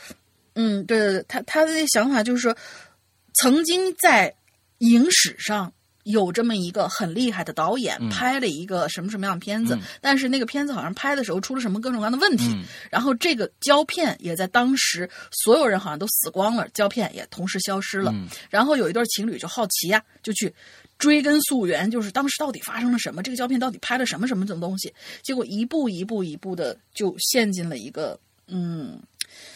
嗯，对对对，他他的那个想法就是说，曾经在影史上有这么一个很厉害的导演、嗯拍了一个什么什么样的片子，嗯但是那个片子好像拍的时候出了什么各种各样的问题，嗯然后这个胶片也在当时所有人好像都死光了，胶片也同时消失了。嗯然后有一对情侣就好奇呀、就去追根溯源，就是当时到底发生了什么，这个胶片到底拍了什么什么这种东西，结果一步一步一步的就陷进了一个嗯，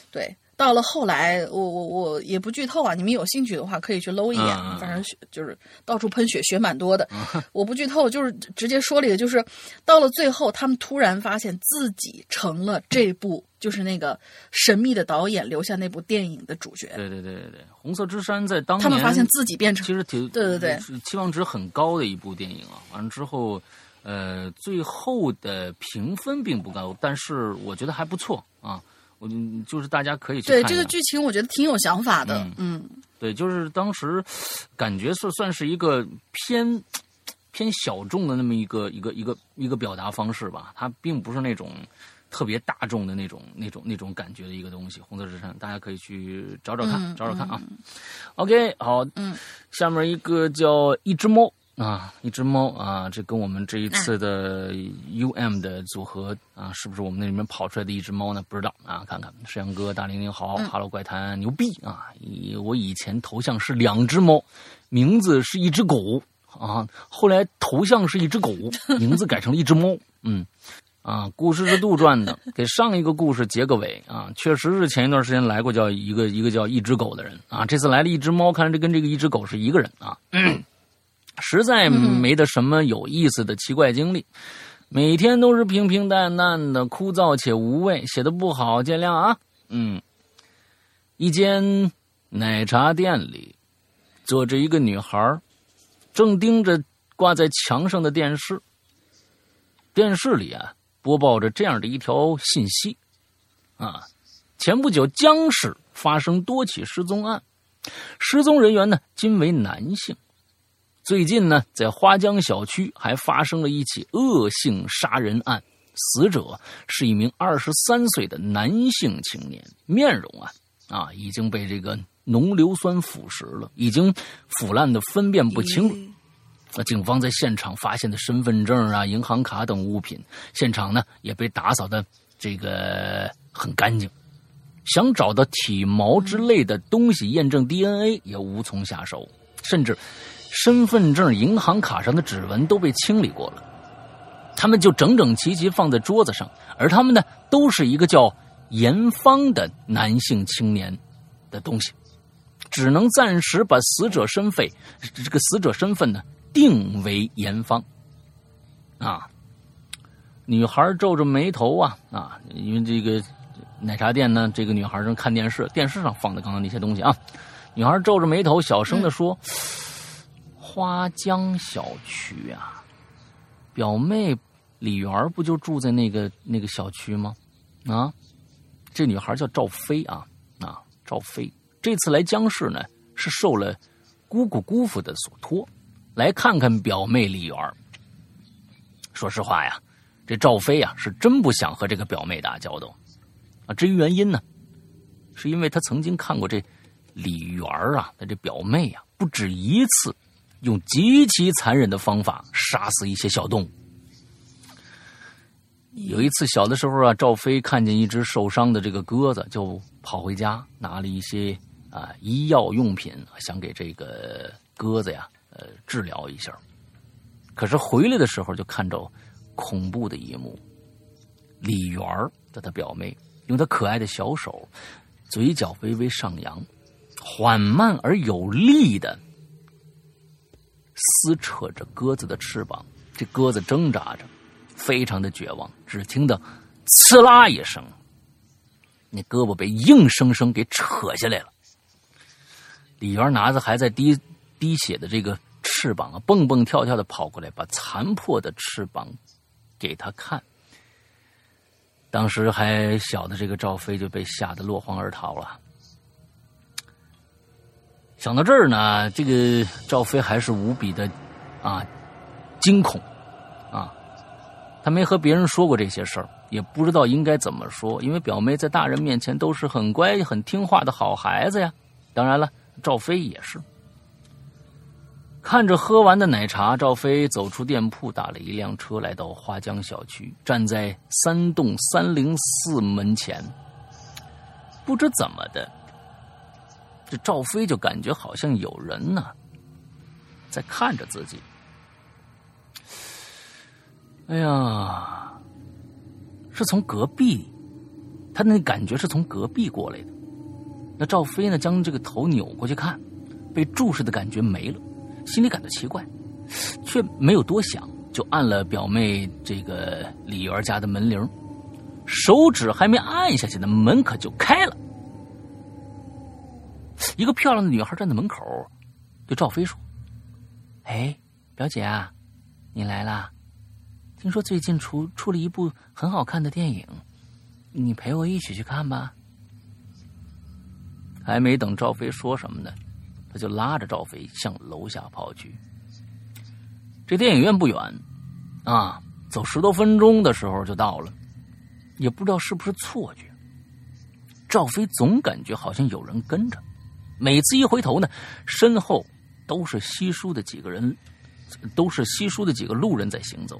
对。到了后来，我我我也不剧透啊，你们有兴趣的话可以去搂一眼，反正血就是到处喷血，血蛮多的。我不剧透，就是直接说了一个，就是到了最后，他们突然发现自己成了这部就是那个神秘的导演留下那部电影的主角。对对对对对，《红色之山》在当年他们发现自己变成其实挺对对对是期望值很高的一部电影啊。完了之后，呃，最后的评分并不高，但是我觉得还不错啊。我嗯就是大家可以去看对这个剧情，我觉得挺有想法的。嗯对，就是当时感觉是算是一个偏偏小众的那么一个一个一个一个表达方式吧，它并不是那种特别大众的那种那种那种感觉的一个东西。红色之山，大家可以去找找看，嗯找找看啊。OK，好，嗯，下面一个叫一只猫。啊，一只猫啊，这跟我们这一次的 UM 的组合啊，是不是我们那里面跑出来的一只猫呢？不知道啊，看看沈阳哥、大玲玲好，哈喽怪谈牛逼啊！以我以前头像是两只猫，名字是一只狗啊，后来头像是一只狗，名字改成了一只猫，嗯。啊，故事是杜撰的，给上一个故事结个尾啊。确实是前一段时间来过叫一个一个叫一只狗的人啊，这次来了一只猫，看来这跟这个一只狗是一个人啊。实在没得什么有意思的奇怪经历，每天都是平平淡淡的，枯燥且无味。写的不好，见谅啊。嗯，一间奶茶店里，坐着一个女孩，正盯着挂在墙上的电视。电视里啊，播报着这样的一条信息：啊，前不久江市发生多起失踪案，失踪人员呢均为男性。最近呢，在花江小区还发生了一起恶性杀人案，死者是一名二十三岁的男性青年，面容啊啊已经被这个浓硫酸腐蚀了，已经腐烂的分辨不清了。那警方在现场发现的身份证啊、银行卡等物品，现场呢也被打扫的这个很干净，想找到体毛之类的东西验证 DNA 也无从下手，甚至。身份证、银行卡上的指纹都被清理过了，他们就整整齐齐放在桌子上，而他们呢，都是一个叫严芳的男性青年的东西，只能暂时把死者身份这个死者身份呢定为严芳。啊，女孩皱着眉头啊啊，因为这个奶茶店呢，这个女孩正看电视，电视上放的刚刚那些东西啊，女孩皱着眉头，小声的说。花江小区啊，表妹李媛不就住在那个那个小区吗？啊，这女孩叫赵飞啊啊，赵飞这次来江市呢，是受了姑姑姑父的所托，来看看表妹李媛。说实话呀，这赵飞啊是真不想和这个表妹打交道啊。至于原因呢，是因为他曾经看过这李媛啊，他这表妹啊不止一次。用极其残忍的方法杀死一些小动物。有一次小的时候啊，赵飞看见一只受伤的这个鸽子，就跑回家拿了一些啊医药用品，想给这个鸽子呀呃治疗一下。可是回来的时候就看着恐怖的一幕，李媛儿的她表妹用她可爱的小手，嘴角微微上扬，缓慢而有力的撕扯着鸽子的翅膀。这鸽子挣扎着，非常的绝望，只听得“刺啦”一声，那胳膊被硬生生给扯下来了。李元拿着还在滴滴血的这个翅膀啊，蹦蹦跳跳的跑过来，把残破的翅膀给他看。当时还小的这个赵飞就被吓得落荒而逃了。想到这儿呢，这个赵飞还是无比的啊惊恐啊，他没和别人说过这些事儿，也不知道应该怎么说，因为表妹在大人面前都是很乖、很听话的好孩子呀。当然了，赵飞也是。看着喝完的奶茶，赵飞走出店铺，打了一辆车来到花江小区，站在三栋三零四门前。不知怎么的，这赵飞就感觉好像有人呢，在看着自己。哎呀，是从隔壁，他那感觉是从隔壁过来的。那赵飞呢，将这个头扭过去看，被注视的感觉没了。心里感到奇怪，却没有多想，就按了表妹这个李媛家的门铃。手指还没按下去呢，门可就开了。一个漂亮的女孩站在门口，对赵飞说：“哎，表姐啊，你来啦！听说最近出出了一部很好看的电影，你陪我一起去看吧。”还没等赵飞说什么呢。他就拉着赵飞向楼下跑去。这电影院不远，啊，走十多分钟的时候就到了。也不知道是不是错觉，赵飞总感觉好像有人跟着。每次一回头呢，身后都是稀疏的几个人，都是稀疏的几个路人在行走。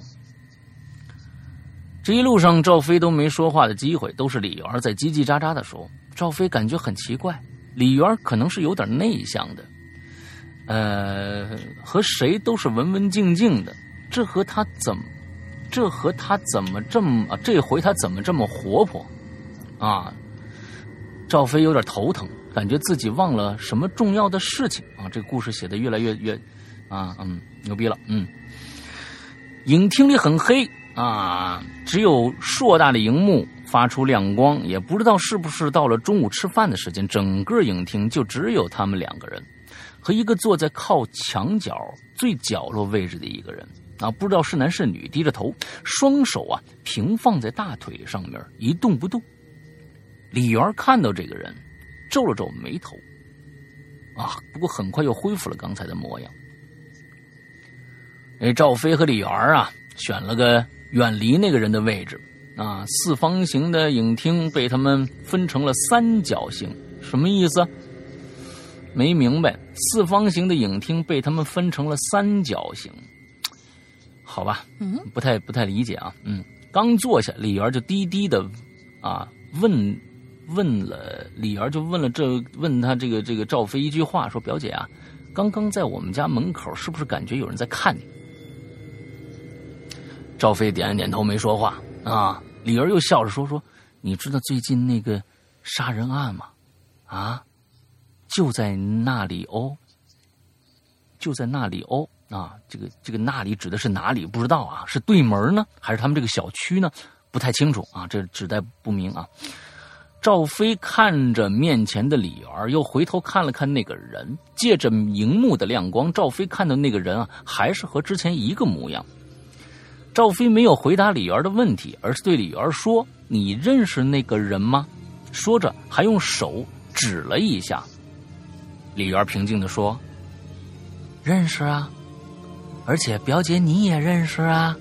这一路上，赵飞都没说话的机会，都是李媛在叽叽喳喳的说。赵飞感觉很奇怪。李媛可能是有点内向的，呃，和谁都是文文静静的。这和他怎么，这和他怎么这么？这回他怎么这么活泼？啊，赵飞有点头疼，感觉自己忘了什么重要的事情啊。这个故事写的越来越越，啊，嗯，牛逼了，嗯。影厅里很黑啊，只有硕大的荧幕。发出亮光，也不知道是不是到了中午吃饭的时间，整个影厅就只有他们两个人，和一个坐在靠墙角最角落位置的一个人啊，不知道是男是女，低着头，双手啊平放在大腿上面一动不动。李媛看到这个人，皱了皱眉头，啊，不过很快又恢复了刚才的模样。哎，赵飞和李媛啊，选了个远离那个人的位置。啊，四方形的影厅被他们分成了三角形，什么意思？没明白。四方形的影厅被他们分成了三角形，好吧？嗯，不太不太理解啊。嗯，刚坐下，李媛就低低的啊问问了李儿就问了这问他这个这个赵飞一句话，说表姐啊，刚刚在我们家门口是不是感觉有人在看你？赵飞点了点头，没说话。啊，李儿又笑着说：“说，你知道最近那个杀人案吗？啊，就在那里哦，就在那里哦。啊，这个这个那里指的是哪里？不知道啊，是对门呢，还是他们这个小区呢？不太清楚啊，这指代不明啊。”赵飞看着面前的李儿，又回头看了看那个人，借着荧幕的亮光，赵飞看到那个人啊，还是和之前一个模样。赵飞没有回答李媛的问题，而是对李媛说：“你认识那个人吗？”说着，还用手指了一下。李媛平静的说：“认识啊，而且表姐你也认识啊。”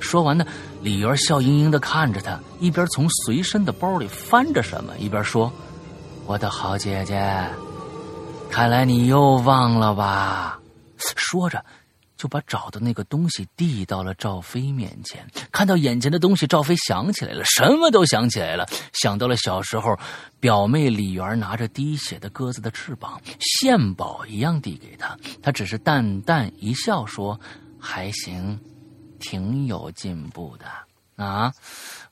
说完呢，李媛笑盈盈的看着他，一边从随身的包里翻着什么，一边说：“我的好姐姐，看来你又忘了吧？”说着。就把找的那个东西递到了赵飞面前。看到眼前的东西，赵飞想起来了，什么都想起来了，想到了小时候，表妹李媛拿着滴血的鸽子的翅膀，献宝一样递给他。他只是淡淡一笑，说：“还行，挺有进步的啊。”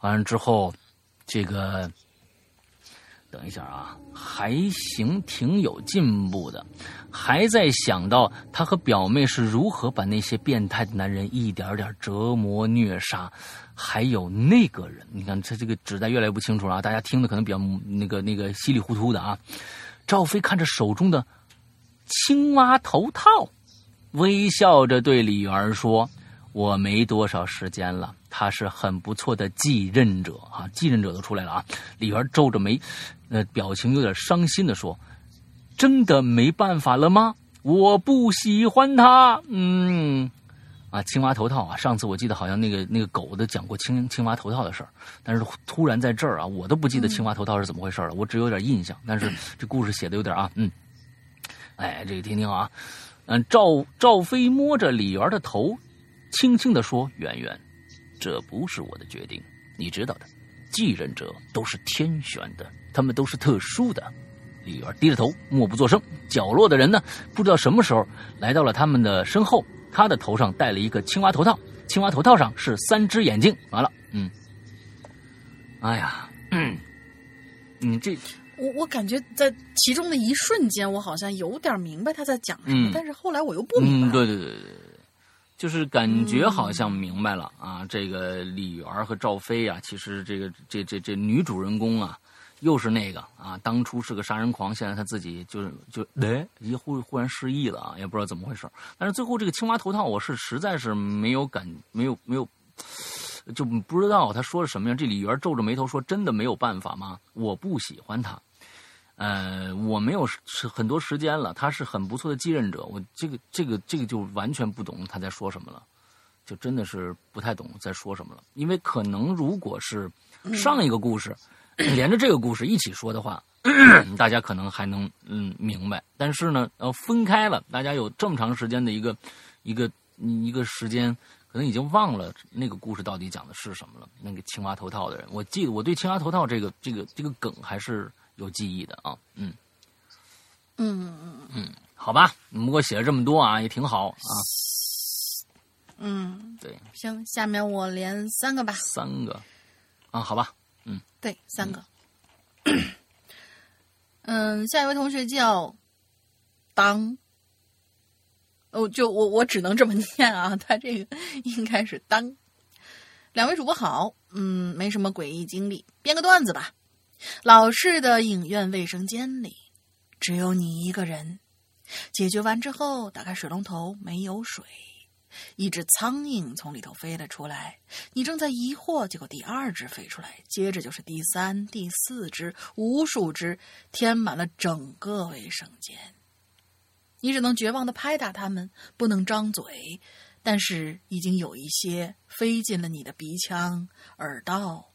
完了之后，这个。等一下啊，还行，挺有进步的，还在想到他和表妹是如何把那些变态的男人一点点折磨虐杀，还有那个人，你看他这个纸带越来越不清楚了啊，大家听的可能比较那个那个稀里糊涂的啊。赵飞看着手中的青蛙头套，微笑着对李媛说：“我没多少时间了。”他是很不错的继任者啊，继任者都出来了啊。李媛皱着眉。那表情有点伤心的说：“真的没办法了吗？我不喜欢他。”嗯，啊，青蛙头套啊，上次我记得好像那个那个狗的讲过青青蛙头套的事儿，但是突然在这儿啊，我都不记得青蛙头套是怎么回事了，我只有点印象。但是这故事写的有点啊，嗯，哎，这个听听啊，嗯，赵赵飞摸着李元的头，轻轻的说：“圆圆，这不是我的决定，你知道的，继任者都是天选的。”他们都是特殊的。李媛低着头，默不作声。角落的人呢，不知道什么时候来到了他们的身后。他的头上戴了一个青蛙头套，青蛙头套上是三只眼睛。完了，嗯，哎呀，嗯，你这，我我感觉在其中的一瞬间，我好像有点明白他在讲什么，但是后来我又不明白。对对对对对，就是感觉好像明白了啊。这个李媛和赵飞啊，其实这个这这这女主人公啊。又是那个啊！当初是个杀人狂，现在她自己就是就哎，一忽忽然失忆了啊，也不知道怎么回事。但是最后这个青蛙头套，我是实在是没有感，没有没有，就不知道他说了什么呀。这李媛皱着眉头说：“真的没有办法吗？我不喜欢他，呃，我没有是很多时间了。他是很不错的继任者，我这个这个这个就完全不懂他在说什么了，就真的是不太懂在说什么了。因为可能如果是上一个故事。”连着这个故事一起说的话，大家可能还能嗯明白。但是呢，呃，分开了，大家有这么长时间的一个一个一个时间，可能已经忘了那个故事到底讲的是什么了。那个青蛙头套的人，我记得我对青蛙头套这个这个这个梗还是有记忆的啊。嗯嗯嗯嗯，好吧，你们给我写了这么多啊，也挺好啊。嗯，对，行，下面我连三个吧。三个啊，好吧。嗯对，三个。嗯，下一位同学叫当，哦，就我我只能这么念啊，他这个应该是当。两位主播好，嗯，没什么诡异经历，编个段子吧。老式的影院卫生间里只有你一个人，解决完之后打开水龙头没有水。一只苍蝇从里头飞了出来，你正在疑惑，结果第二只飞出来，接着就是第三、第四只，无数只填满了整个卫生间。你只能绝望的拍打它们，不能张嘴，但是已经有一些飞进了你的鼻腔、耳道。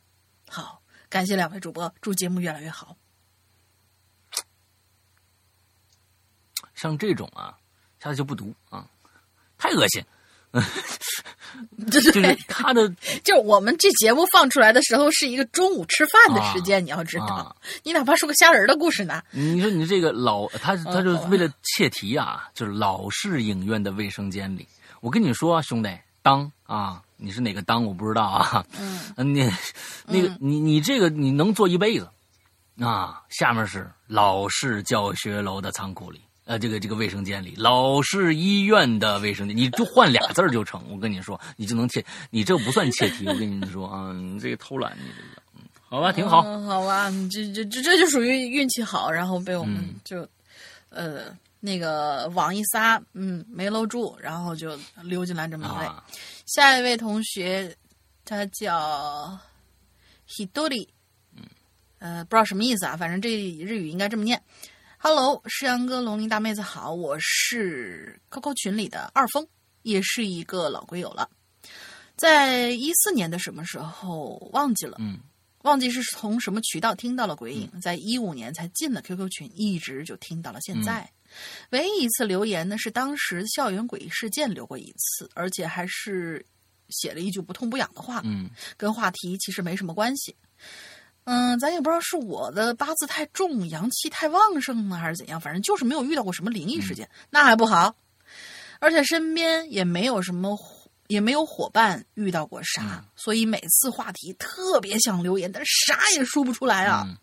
好，感谢两位主播，祝节目越来越好。像这种啊，下次就不读啊，太恶心。就是他的，就是我们这节目放出来的时候是一个中午吃饭的时间，你要知道，你哪怕说个虾仁的故事呢？你说你这个老，他他就为了切题啊，就是老式影院的卫生间里，我跟你说，兄弟，当啊，你是哪个当我不知道啊，嗯，你那个你你这个你能做一辈子啊？下面是老式教学楼的仓库里。呃，这个这个卫生间里，老式医院的卫生间，你就换俩字儿就成。我跟你说，你就能切，你这不算切题。我跟你说啊，你这个偷懒，你这个，嗯，好吧，挺好，好吧，这这这这就属于运气好，然后被我们就，呃，那个网一撒，嗯，没搂住，然后就溜进来这么一位。下一位同学，他叫 Hidori，嗯，呃，不知道什么意思啊，反正这日语应该这么念。Hello，诗阳哥、龙鳞大妹子好，我是 QQ 群里的二峰，也是一个老龟友了。在一四年的什么时候忘记了，嗯，忘记是从什么渠道听到了鬼影，在一五年才进了 QQ 群，一直就听到了现在。唯一一次留言呢，是当时校园诡异事件留过一次，而且还是写了一句不痛不痒的话，嗯跟话题其实没什么关系。嗯，咱也不知道是我的八字太重，阳气太旺盛呢，还是怎样，反正就是没有遇到过什么灵异事件，那还不好。而且身边也没有什么伙，也没有伙伴遇到过啥，所以每次话题特别想留言，但是啥也说不出来啊。嗯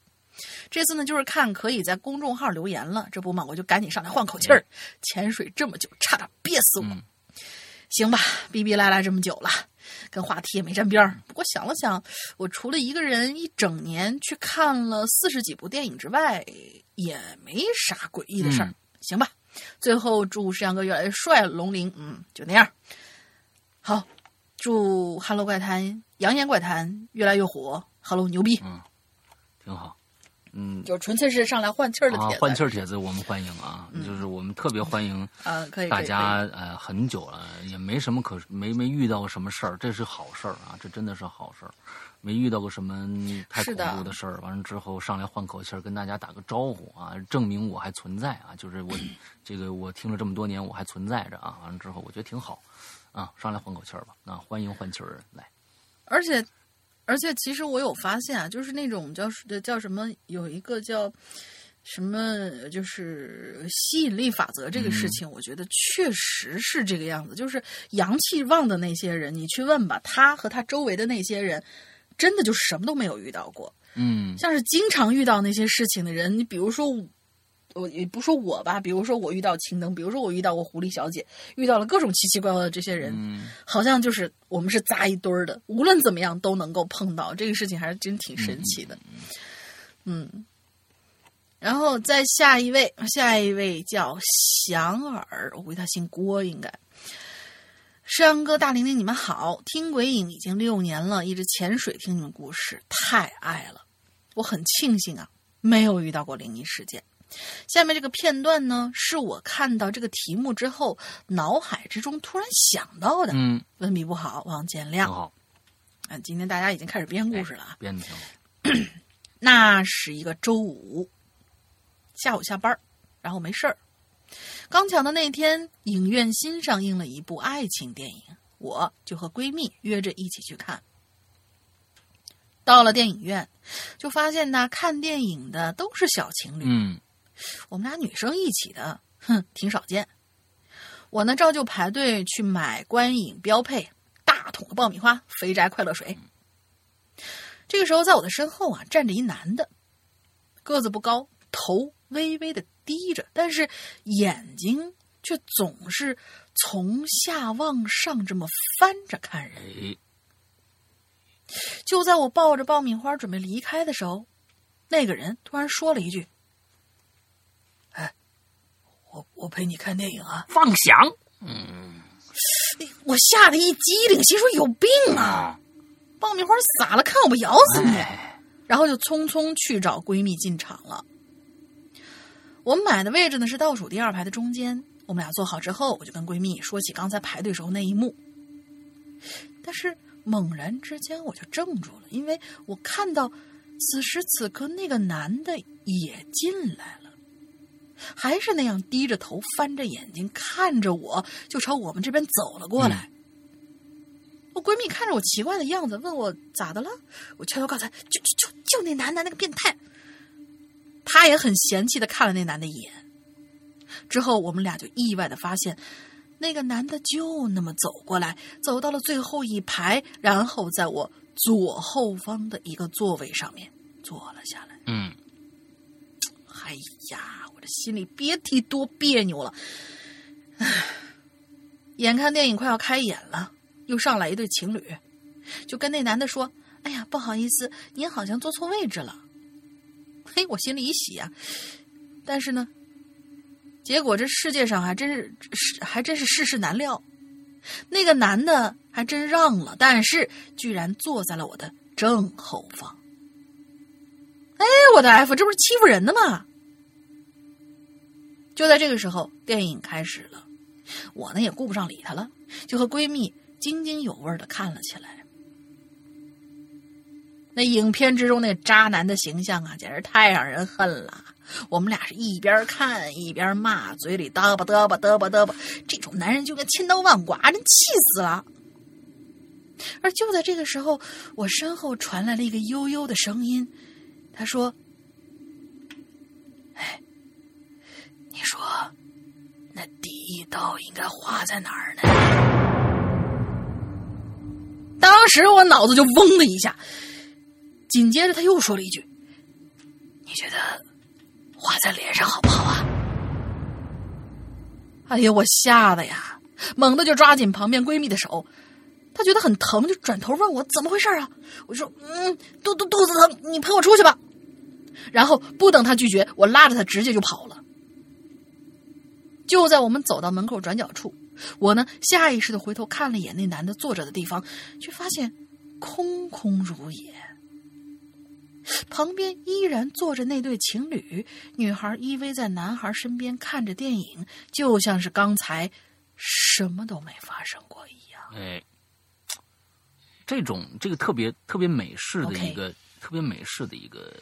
这次呢，就是看可以在公众号留言了，这不嘛，我就赶紧上来换口气儿。潜水这么久，差点憋死我。嗯行吧，逼逼赖赖这么久了，跟话题也没沾边儿。不过想了想，我除了一个人一整年去看了四十几部电影之外，也没啥诡异的事儿。嗯行吧，最后祝石阳哥越来越帅，龙鳞，嗯，就那样。好，祝《Hello 怪谈》《扬言怪谈》越来越火。Hello 牛逼，嗯，挺好。嗯。就纯粹是上来换气儿的帖，子。啊换气儿帖子我们欢迎啊，就是我们特别欢迎啊，可以，大家呃很久了，也没什么可没没遇到过什么事儿，这是好事儿啊，这真的是好事儿。没遇到过什么太恐怖的事儿，完了之后上来换口气儿，跟大家打个招呼啊，证明我还存在啊，就是我 这个我听了这么多年我还存在着啊，完了之后我觉得挺好啊，上来换口气儿吧，啊，欢迎换气儿来，而且，而且，其实我有发现啊，就是那种叫叫什么，有一个叫什么，就是吸引力法则这个事情，我觉得确实是这个样子。就是阳气旺的那些人，你去问吧，他和他周围的那些人，真的就什么都没有遇到过。嗯像是经常遇到那些事情的人，你比如说我，也不说我吧，比如说我遇到青灯，比如说我遇到过狐狸小姐，遇到了各种奇奇怪怪的这些人，嗯好像就是我们是扎一堆儿的，无论怎么样都能够碰到，这个事情还是真挺神奇的。嗯，然后再下一位，下一位叫祥儿，我估计他姓郭，应该。山哥、大玲玲，你们好！听鬼影已经六年了，一直潜水听你们故事，太爱了。我很庆幸啊，没有遇到过灵异事件。下面这个片段呢，是我看到这个题目之后，脑海之中突然想到的。嗯，文笔不好，望见谅。挺好，啊，今天大家已经开始编故事了啊。编的挺好，那是一个周五下午下班，然后没事儿。刚巧的那天，影院新上映了一部爱情电影，我就和闺蜜约着一起去看。到了电影院，就发现呢，看电影的都是小情侣，嗯我们俩女生一起的，哼，挺少见。我呢，照旧排队去买观影标配大桶的爆米花、肥宅快乐水。这个时候，在我的身后啊，站着一男的，个子不高，头微微的低着，但是眼睛却总是从下往上这么翻着看人。哎，就在我抱着爆米花准备离开的时候，那个人突然说了一句：“哎，我我陪你看电影啊放响，！”我吓得一激灵，心说有病啊！爆米花撒了，看我不咬死你！哎，然后就匆匆去找闺蜜进场了。我们买的位置呢是倒数第二排的中间。我们俩坐好之后，我就跟闺蜜说起刚才排队时候那一幕。但是猛然之间我就怔住了，因为我看到此时此刻那个男的也进来了，还是那样低着头、翻着眼睛看着我，就朝我们这边走了过来。我闺蜜看着我奇怪的样子，问我咋的了？我悄悄告诉她，就就就就那男的，那个变态。她也很嫌弃的看了那男的一眼。之后，我们俩就意外的发现，那个男的就那么走过来，走到了最后一排，然后在我左后方的一个座位上面坐了下来。嗯哎呀，心里别提多别扭了。唉，眼看电影快要开演了，又上来一对情侣，就跟那男的说：“哎呀，不好意思，您好像坐错位置了。”嘿，我心里一喜啊，但是呢，结果这世界上还真是是还真是世事难料。那个男的还真让了，但是居然坐在了我的正后方。哎，我的 F，这不是欺负人的吗？就在这个时候，电影开始了，我呢也顾不上理他了，就和闺蜜津津有味的看了起来。那影片之中那渣男的形象啊，简直太让人恨了。我们俩是一边看一边骂，嘴里嘚吧嘚吧嘚吧嘚吧。这种男人就跟千刀万剐，人气死了。而就在这个时候，我身后传来了一个悠悠的声音，他说：“你说那第一刀应该划在哪儿呢？”当时我脑子就嗡的一下，紧接着他又说了一句：“你觉得划在脸上好不好啊？”哎呀，我吓得呀，猛地就抓紧旁边闺蜜的手。她觉得很疼，就转头问我怎么回事啊？我说：“嗯，肚肚肚子疼，你陪我出去吧。”然后不等她拒绝，我拉着她直接就跑了。就在我们走到门口转角处，我呢下意识的回头看了一眼那男的坐着的地方，却发现空空如也。旁边依然坐着那对情侣，女孩依偎在男孩身边看着电影，就像是刚才什么都没发生过一样。哎，这种这个特别特别美式的一个特别美式的一个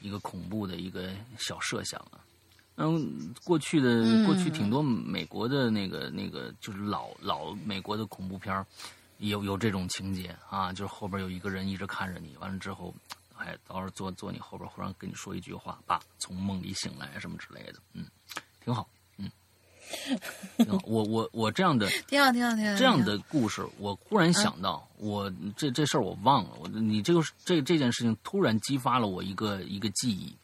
一个恐怖的一个小设想啊。嗯，过去的嗯。过去挺多美国的那个那个就是老老美国的恐怖片儿有有这种情节啊，就是后边有一个人一直看着你，完了之后，哎，到时候坐坐你后边，忽然跟你说一句话，爸，从梦里醒来什么之类的，嗯，挺好，嗯，挺好。我我我这样的 挺好，挺好，挺好。这样的故事，我忽然想到，我这这事儿我忘了，我你这个这这件事情突然激发了我一个一个记忆，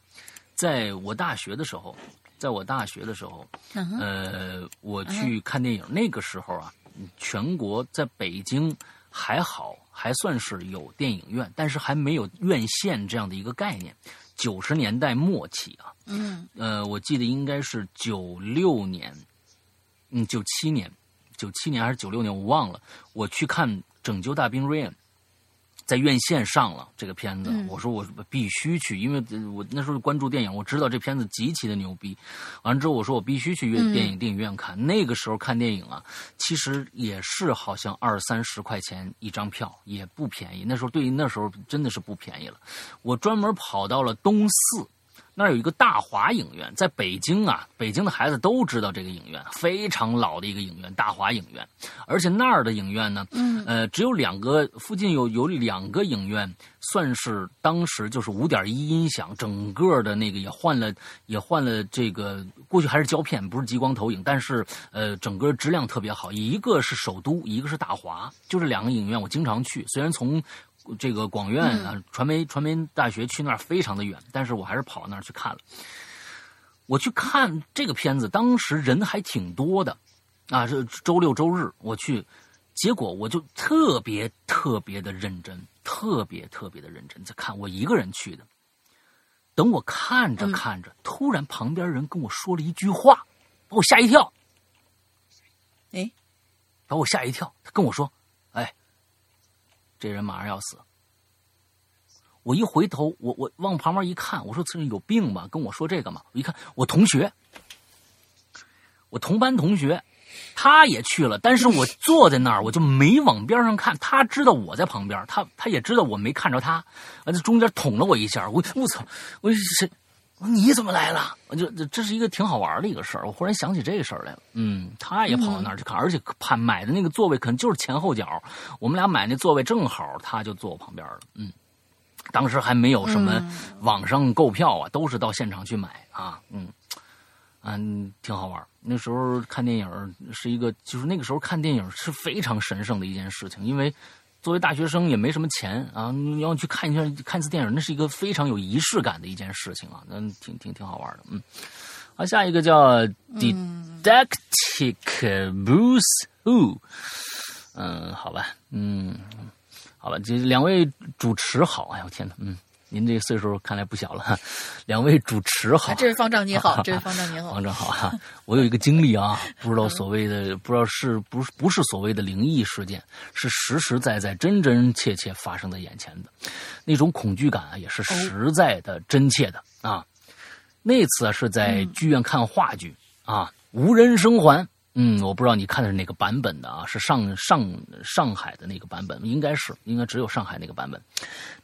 在我大学的时候，在我大学的时候，呃，我去看电影，那个时候啊，全国在北京还好，还算是有电影院，但是还没有院线这样的一个概念。九十年代末期啊，嗯呃，我记得应该是九六年，嗯，九七年，九七年还是九六年，我忘了。我去看《拯救大兵瑞恩》，在院线上了这个片子，嗯我说我必须去，因为呃我那时候关注电影，我知道这片子极其的牛逼。完了之后，我说我必须去院嗯电影电影院看。那个时候看电影啊，其实也是好像二三十块钱一张票，也不便宜。那时候对于那时候真的是不便宜了。我专门跑到了东四。那儿有一个大华影院，在北京啊，北京的孩子都知道这个影院，非常老的一个影院，大华影院。而且那儿的影院呢，嗯呃，只有两个，附近有有两个影院，算是当时就是五点一音响，整个的那个也换了，也换了这个，过去还是胶片，不是激光投影，但是呃，整个质量特别好。一个是首都，一个是大华，就这两个影院我经常去，虽然从。这个广院啊，传媒传媒大学去那儿非常的远，但是我还是跑到那儿去看了。我去看这个片子，当时人还挺多的，啊，是周六周日我去，结果我就特别特别的认真，特别特别的认真在看，我一个人去的。等我看着看着，突然旁边人跟我说了一句话，把我吓一跳，哎，把我吓一跳。他跟我说：“哎，这人马上要死。”我一回头，我我往旁边一看，我说：“这人有病吧？跟我说这个嘛？”我一看，我同学，我同班同学，他也去了，但是我坐在那儿，我就没往边上看。他知道我在旁边，他他也知道我没看着他，啊，这中间捅了我一下，我我操，我谁？你怎么来了？我就这这是一个挺好玩的一个事儿，我忽然想起这个事儿来了。嗯，他也跑到那儿去看，而且判买的那个座位可能就是前后脚，我们俩买那座位正好，他就坐我旁边了。嗯，当时还没有什么网上购票啊，都是到现场去买啊。嗯。嗯，挺好玩儿。那时候看电影是一个，就是那个时候看电影是非常神圣的一件事情，因为作为大学生也没什么钱啊，你要去看一下看一次电影，那是一个非常有仪式感的一件事情啊，那，挺挺挺好玩的。嗯，好，下一个叫 Didactic Bruce Wu，嗯，好吧，嗯，好吧，这两位主持好，哎呦天哪，嗯。您这岁数看来不小了，哈，两位主持好啊，这位方丈你好，这位方丈你好方，丈好啊！我有一个经历啊，不知道所谓的，不知道是不是不是所谓的灵异事件，是实实在在、真真切切发生在眼前的，那种恐惧感啊，也是实在的、真切的啊。那次啊是在剧院看话剧啊，无人生还嗯，我不知道你看的是哪个版本的啊？是上上上海的那个版本，应该是应该只有上海那个版本。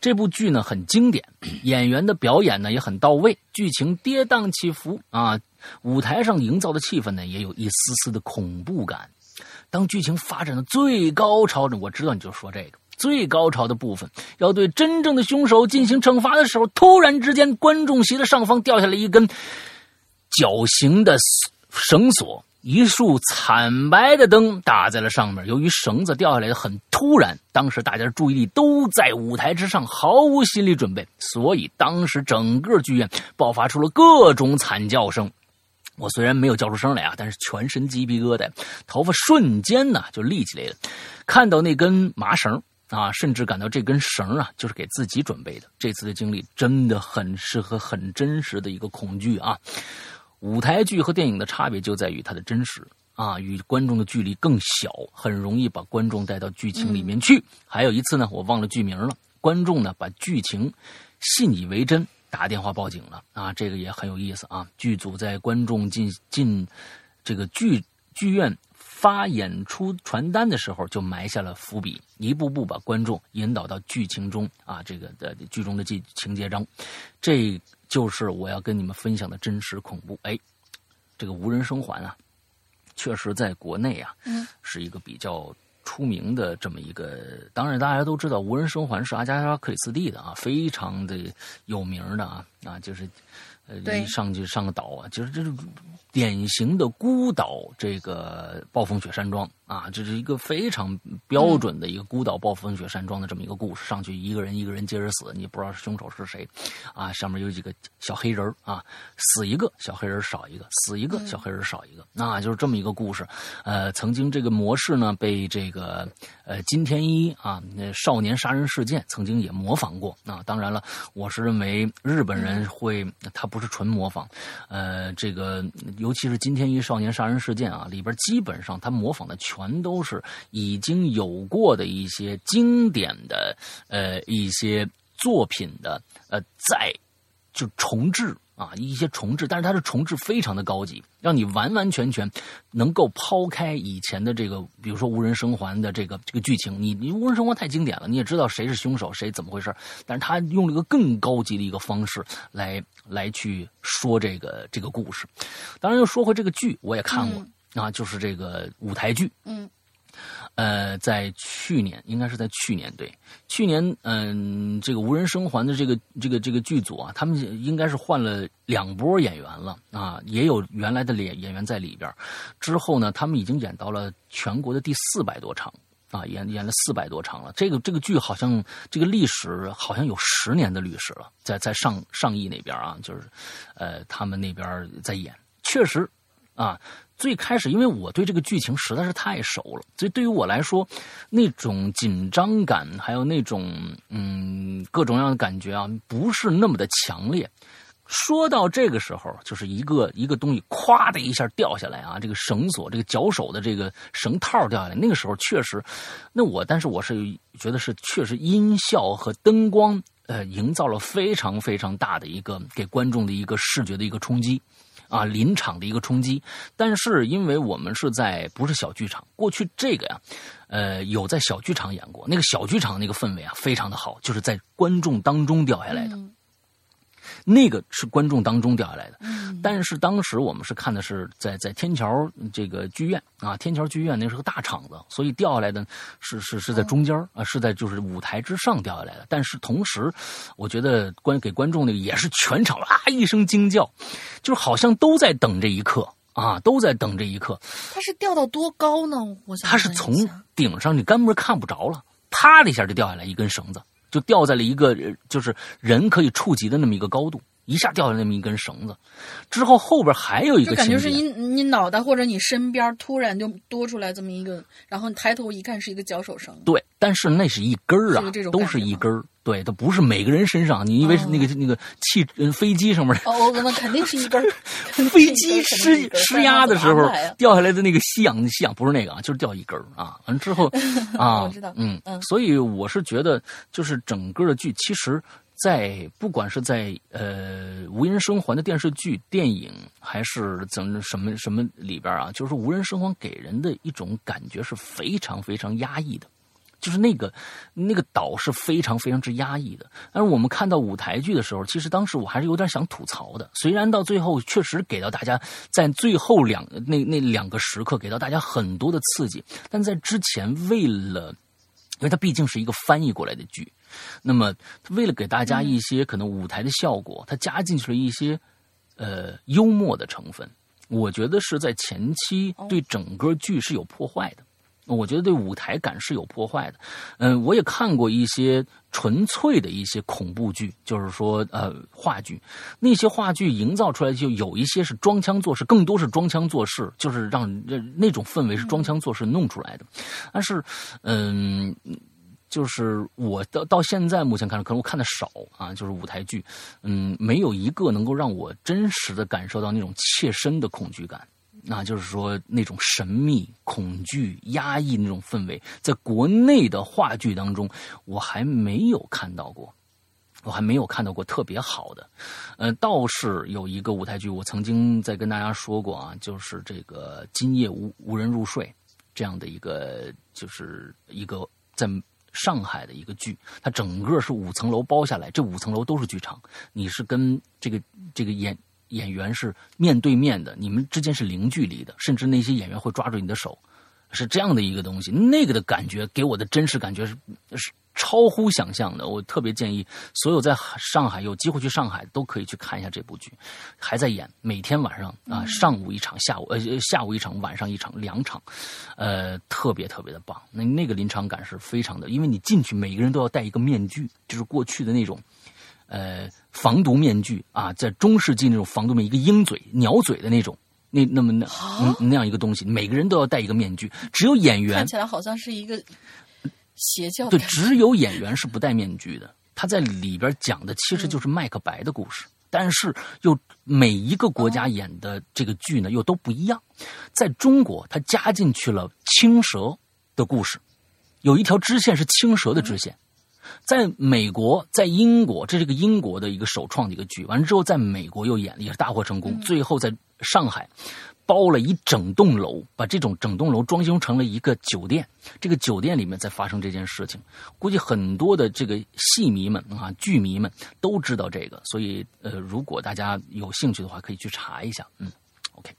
这部剧呢很经典，演员的表演呢也很到位，剧情跌宕起伏啊，舞台上营造的气氛呢也有一丝丝的恐怖感。当剧情发展的最高潮，我知道你就说这个最高潮的部分，要对真正的凶手进行惩罚的时候，突然之间，观众席的上方掉下来一根绞刑的绳索。一束惨白的灯打在了上面。由于绳子掉下来的很突然，当时大家的注意力都在舞台之上，毫无心理准备，所以当时整个剧院爆发出了各种惨叫声。我虽然没有叫出声来啊，但是全身鸡皮疙瘩，头发瞬间呢就立起来了。看到那根麻绳啊，甚至感到这根绳啊就是给自己准备的。这次的经历真的很适合很真实的一个恐惧啊。舞台剧和电影的差别就在于它的真实啊，与观众的距离更小，很容易把观众带到剧情里面去。还有一次呢，我忘了剧名了，观众呢把剧情信以为真，打电话报警了啊，这个也很有意思啊。剧组在观众进进这个剧剧院发演出传单的时候，就埋下了伏笔，一步步把观众引导到剧情中啊，这个的剧中的情情节中，这。就是我要跟你们分享的真实恐怖。哎，这个无人生还啊，确实在国内啊，是一个比较出名的这么一个。当然，大家都知道无人生还是阿加莎·克里斯蒂的啊，非常的有名的啊啊，就是呃，一上去上个岛啊，就是这是典型的孤岛这个暴风雪山庄。啊，这是一个非常标准的一个孤岛暴风雪山庄的这么一个故事。上去一个人一个人接着死，你不知道凶手是谁，啊，上面有几个小黑人啊，死一个小黑人少一个，死一个小黑人少一个，那就是这么一个故事。呃，曾经这个模式呢被这个呃金天一啊那少年杀人事件曾经也模仿过。那当然了，我是认为日本人会他不是纯模仿，呃，这个尤其是金田一少年杀人事件啊里边基本上他模仿的全。都是已经有过的一些经典的呃一些作品的呃再就重置啊一些重置，但是它的重置非常的高级，让你完完全全能够抛开以前的这个，比如说无人生还的这个这个剧情，你你无人生还太经典了，你也知道谁是凶手，谁怎么回事，但是他用了一个更高级的一个方式来来去说这个这个故事。当然又说回这个剧，我也看过。啊，就是这个舞台剧，嗯，呃，在去年，应该是在去年，对，去年，嗯，这个无人生还的这个这个这个剧组啊，他们应该是换了两波演员了啊，也有原来的演演员在里边。之后呢，他们已经演到了全国的第四百多场啊，演演了四百多场了。这个这个剧好像这个历史好像有十年的历史了，在在上上亿那边啊，就是呃，他们那边在演，确实啊。最开始，因为我对这个剧情实在是太熟了，所以对于我来说，那种紧张感，还有那种嗯各种各样的感觉啊，不是那么的强烈。说到这个时候，就是一个一个东西咵的一下掉下来啊，这个绳索，这个脚手的这个绳套掉下来，那个时候确实，那我但是我是觉得是确实音效和灯光呃营造了非常非常大的一个给观众的一个视觉的一个冲击。啊，临场的一个冲击，但是因为我们是在不是小剧场，过去这个呀，呃，有在小剧场演过，那个小剧场那个氛围啊，非常的好，就是在观众当中掉下来的。那个是观众当中掉下来的，嗯但是当时我们是看的是在在天桥这个剧院啊，天桥剧院那是个大场子，所以掉下来的是是是在中间啊，是在就是舞台之上掉下来的。但是同时，我觉得观给观众那个也是全场啊一声惊叫，就是好像都在等这一刻啊，都在等这一刻。它是掉到多高呢？我想它是从顶上你根本看不着了，啪的一下就掉下来一根绳子。就掉在了一个就是人可以触及的那么一个高度，一下掉下那么一根绳子，之后后边还有一个，感觉是你你脑袋或者你身边突然就多出来这么一个，然后你抬头一看是一个脚手绳。对，但是那是一根儿啊，都是一根儿。对，它不是每个人身上，你以为是那个那个汽飞机上面？哦，那肯定是一根。飞机失失压的时候掉下来的那个吸氧吸氧不是那个啊，就是掉一根啊。完之后 啊，我知道，嗯嗯，所以我是觉得，就是整个的剧，其实，在不管是在呃无人生还的电视剧、电影，还是怎什么什么里边啊，就是无人生还给人的一种感觉是非常非常压抑的。就是那个那个岛是非常非常之压抑的。但是我们看到舞台剧的时候，其实当时我还是有点想吐槽的。虽然到最后确实给到大家在最后两那那两个时刻给到大家很多的刺激，但在之前为了，因为它毕竟是一个翻译过来的剧，那么为了给大家一些可能舞台的效果，它加进去了一些呃幽默的成分。我觉得是在前期对整个剧是有破坏的。我觉得对舞台感是有破坏的，嗯，我也看过一些纯粹的一些恐怖剧，就是说呃话剧，那些话剧营造出来就有一些是装腔作势，更多是装腔作势，就是让那种氛围是装腔作势弄出来的。但是，嗯，就是我到到现在目前看来，可能我看的少啊，就是舞台剧，嗯，没有一个能够让我真实的感受到那种切身的恐惧感。那就是说，那种神秘、恐惧、压抑那种氛围，在国内的话剧当中，我还没有看到过，我还没有看到过特别好的。呃，倒是有一个舞台剧，我曾经在跟大家说过啊，就是这个《今夜无无人入睡》这样的一个，就是一个在上海的一个剧，它整个是五层楼包下来，这五层楼都是剧场，你是跟这个这个演。演员是面对面的，你们之间是零距离的，甚至那些演员会抓住你的手，是这样的一个东西。那个的感觉给我的真实感觉是是超乎想象的。我特别建议所有在上海有机会去上海都可以去看一下这部剧，还在演，每天晚上啊上午一场，下午呃下午一场，晚上一场，两场，呃特别特别的棒。那那个临场感是非常的，因为你进去每个人都要戴一个面具，就是过去的那种。呃，防毒面具啊，在中世纪那种防毒面，一个鹰嘴、鸟嘴的那种，那那么那那样一个东西，每个人都要戴一个面具，只有演员看起来好像是一个邪教。对，只有演员是不戴面具的。他在里边讲的其实就是麦克白的故事，但是又每一个国家演的这个剧呢又都不一样。在中国，他加进去了青蛇的故事，有一条支线是青蛇的支线。在美国，在英国，这是个英国的一个首创的一个剧。完了之后，在美国又演了，也是大获成功。最后在上海包了一整栋楼，把这种整栋楼装修成了一个酒店。这个酒店里面在发生这件事情，估计很多的这个戏迷们啊、剧迷们都知道这个。所以，呃，如果大家有兴趣的话，可以去查一下。嗯，OK。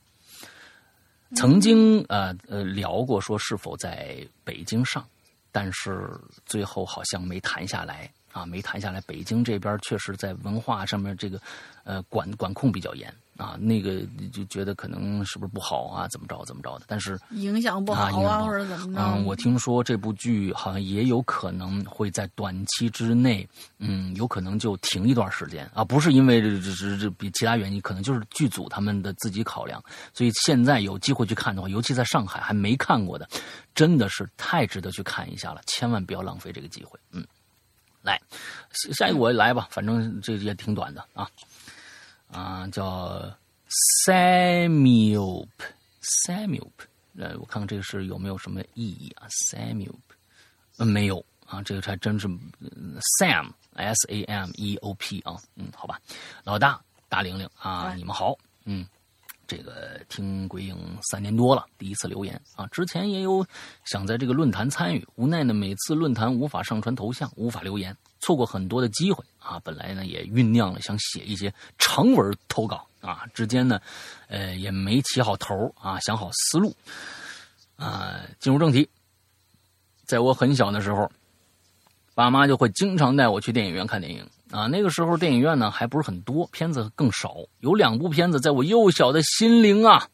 曾经呃呃聊过说是否在北京上。但是最后好像没谈下来啊，没谈下来。北京这边确实在文化上面这个，呃，管管控比较严啊。那个就觉得可能是不是不好啊，怎么着怎么着的。但是影响不好啊，或者怎么着？嗯，我听说这部剧好像也有可能会在短期之内，嗯，有可能就停一段时间啊。不是因为这这这这比其他原因，可能就是剧组他们的自己考量。所以现在有机会去看的话，尤其在上海还没看过的。真的是太值得去看一下了，千万不要浪费这个机会。嗯，来，下一个我来吧，反正这也挺短的啊啊，叫 Samuel Samuel，呃，我看看这个是有没有什么意义啊？Samuel，呃，没有啊，这个还真是 Sam S A M E O P 啊，嗯，好吧，老大大玲玲啊，你们好，嗯。这个听鬼影三年多了，第一次留言啊！之前也有想在这个论坛参与，无奈呢每次论坛无法上传头像，无法留言，错过很多的机会啊！本来呢也酝酿了想写一些长文投稿啊，之间呢，呃也没起好头啊，想好思路啊。进入正题，在我很小的时候，爸妈就会经常带我去电影院看电影。啊，那个时候电影院呢还不是很多，片子更少。有两部片子在我幼小的心灵啊，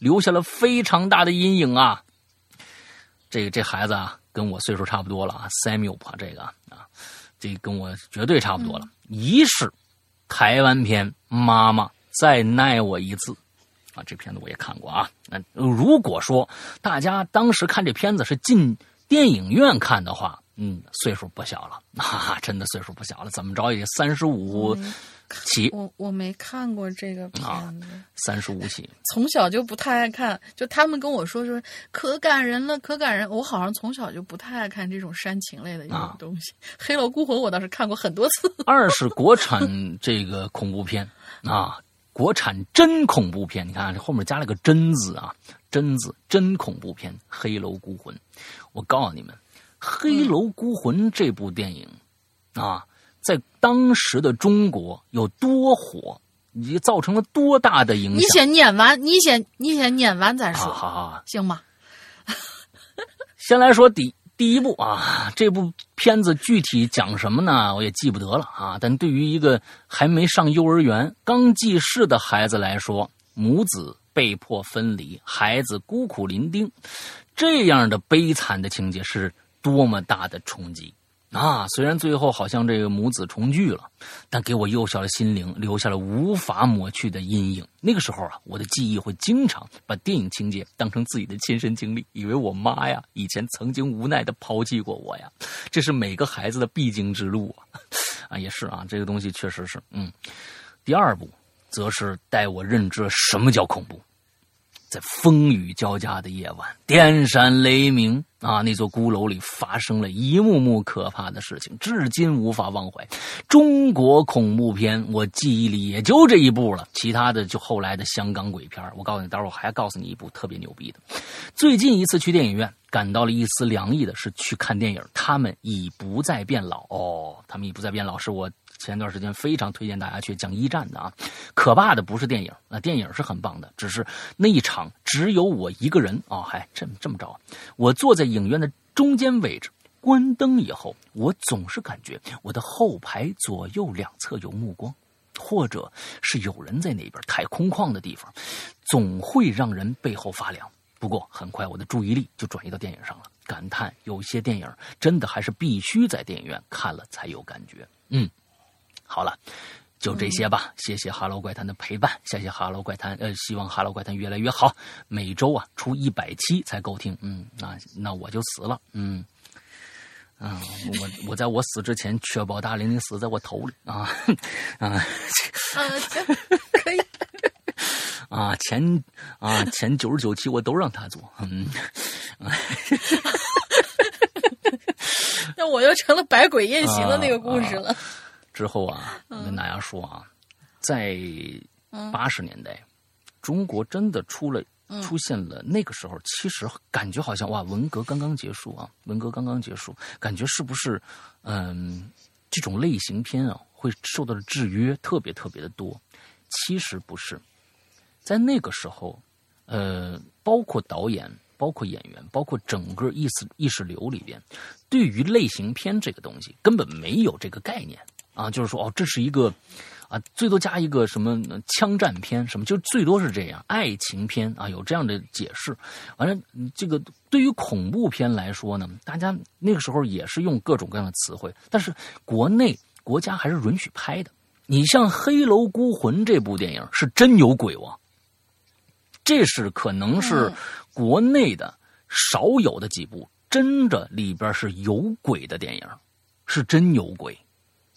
留下了非常大的阴影啊。这个这孩子啊，跟我岁数差不多了啊，Samuel 这个啊，这跟我绝对差不多了。一是台湾片《妈妈再耐我一次》，啊，这片子我也看过啊。那如果说大家当时看这片子是进电影院看的话，嗯，岁数不小了，那，真的岁数不小了，怎么着也三十五起，我我没看过这个片啊子，三十五起，从小就不太爱看，就他们跟我说说可感人了，可感人。我好像从小就不太爱看这种煽情类的这啊种东西。黑楼孤魂》我倒是看过很多次。二是国产这个恐怖片啊，国产真恐怖片，你看这后面加了个“真”字啊，“真”字真恐怖片《黑楼孤魂》。我告诉你们，《黑楼孤魂》这部电影啊，在当时的中国有多火，也造成了多大的影响。你先念完，你先你先念完再说，好好好，行吧？先来说第第一部啊，这部片子具体讲什么呢？我也记不得了啊。但对于一个还没上幼儿园、刚记事的孩子来说，母子被迫分离，孩子孤苦伶仃，这样的悲惨的情节是多么大的冲击啊！虽然最后好像这个母子重聚了，但给我幼小的心灵留下了无法抹去的阴影。那个时候啊，我的记忆会经常把电影情节当成自己的亲身经历，以为我妈呀以前曾经无奈的抛弃过我呀，这是每个孩子的必经之路啊！啊，也是啊，这个东西确实是，嗯。第二部则是带我认知了什么叫恐怖。在风雨交加的夜晚，电闪雷鸣啊！那座孤楼里发生了一幕幕可怕的事情，至今无法忘怀。中国恐怖片，我记忆里也就这一部了，其他的就后来的香港鬼片。我告诉你，待会儿我还告诉你一部特别牛逼的。最近一次去电影院，感到了一丝凉意的是去看电影，他们已不再变老哦，他们已不再变老，是我前段时间非常推荐大家去讲一战的啊。可怕的不是电影那，电影是很棒的，只是那一场只有我一个人哦，还这么这么着，我坐在影院的中间位置。关灯以后，我总是感觉我的后排左右两侧有目光，或者是有人在那边。太空旷的地方，总会让人背后发凉。不过很快，我的注意力就转移到电影上了，感叹有些电影真的还是必须在电影院看了才有感觉。嗯，好了。就这些吧，谢谢《哈喽怪谈》的陪伴，谢谢《哈喽怪谈》，呃，希望《哈喽怪谈》越来越好，每周啊出一百期才够听，嗯，那那我就死了，嗯，啊，我我在我死之前确保大玲玲死在我头里啊啊啊，行，可以。啊，前啊前九十九期我都让他做，嗯，那我又成了百鬼夜行的那个故事了。之后啊，我跟大家说啊，在八十年代，中国真的出了出现了那个时候，其实感觉好像哇，文革刚刚结束啊，文革刚刚结束，感觉是不是嗯，这种类型片啊会受到的制约特别特别的多？其实不是，在那个时候，呃，包括导演。包括演员，包括整个意识意识流里边，对于类型片这个东西根本没有这个概念啊，就是说哦，这是一个啊，最多加一个什么枪战片什么，就最多是这样，爱情片啊，有这样的解释。完了，这个对于恐怖片来说呢，大家那个时候也是用各种各样的词汇，但是国内国家还是允许拍的。你像《黑楼孤魂》这部电影是真有鬼王，这是可能是。国内的少有的几部真的里边是有鬼的电影，是真有鬼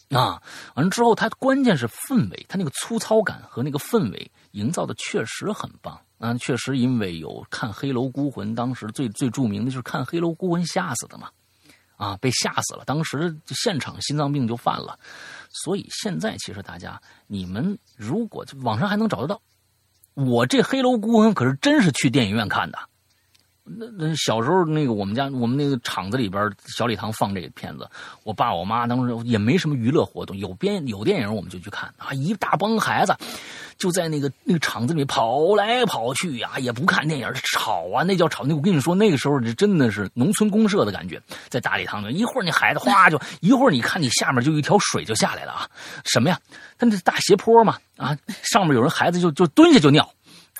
啊！完了之后，它关键是氛围，它那个粗糙感和那个氛围营造的确实很棒啊！确实，因为有看《黑楼孤魂》，当时最最著名的就是看《黑楼孤魂》吓死的嘛，啊，被吓死了，当时现场心脏病就犯了。所以现在其实大家，你们如果网上还能找得到。我这《黑楼孤魂》可是真是去电影院看的。那那小时候那个我们家我们那个厂子里边小礼堂放这个片子，我爸我妈当时也没什么娱乐活动，有编有电影我们就去看啊，一大帮孩子就在那个那个厂子里跑来跑去呀，也不看电影，吵啊，那叫吵。那我跟你说，那个时候这真的是农村公社的感觉，在大礼堂里，一会儿那孩子哗就一会儿，你看你下面就一条水就下来了啊，什么呀？他那大斜坡嘛啊，上面有人孩子就就蹲下就尿。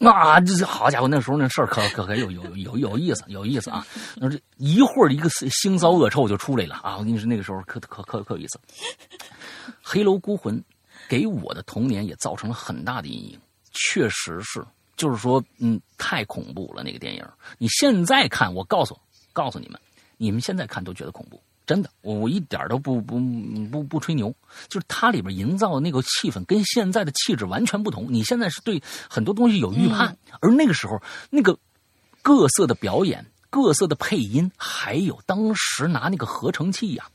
啊，这好家伙，那时候那事儿可可可有有有有意思，有意思啊！那这一会儿一个腥骚恶臭就出来了啊！我跟你说，那个时候可可可可有意思。黑楼孤魂给我的童年也造成了很大的阴影，确实是，就是说，嗯，太恐怖了那个电影。你现在看，我告诉告诉你们，你们现在看都觉得恐怖，真的，我我一点都不不不不吹牛，就是它里边营造的那个气氛跟现在的气质完全不同。你现在是对很多东西有预判，而那个时候那个各色的表演、各色的配音，还有当时拿那个合成器呀、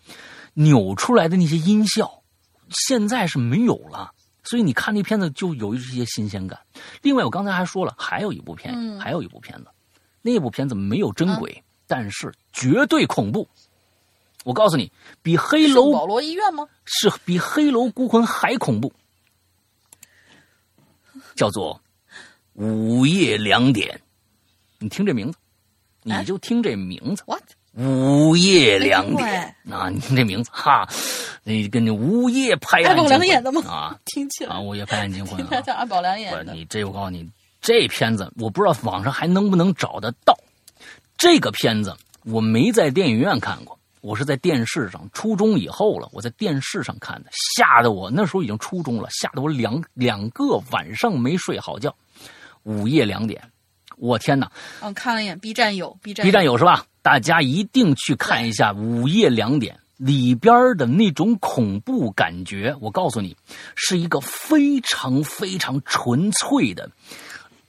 扭出来的那些音效，现在是没有了。所以你看那片子就有一些新鲜感。另外，我刚才还说了，还有一部片，嗯还有一部片子，那部片子没有真鬼，但是绝对恐怖。我告诉你，比黑楼保罗医院吗？是比《黑楼孤魂》还恐怖，叫做《午夜两点》。你听这名字，你就听这名字，What？午夜两点哎啊！你听这名字哈，那跟你午夜拍案惊魂良演的吗啊 听起来啊！午夜拍案惊魂 啊！听他叫安保良演的。你这，我告诉你，这片子我不知道网上还能不能找得到。这个片子我没在电影院看过，我是在电视上。初中以后了，我在电视上看的，吓得我那时候已经初中了，吓得我两两个晚上没睡好觉。午夜两点，我天哪！嗯，看了一眼 B 站有 B 站 B 站有是吧？大家一定去看一下《午夜两点》里边的那种恐怖感觉。我告诉你，是一个非常非常纯粹的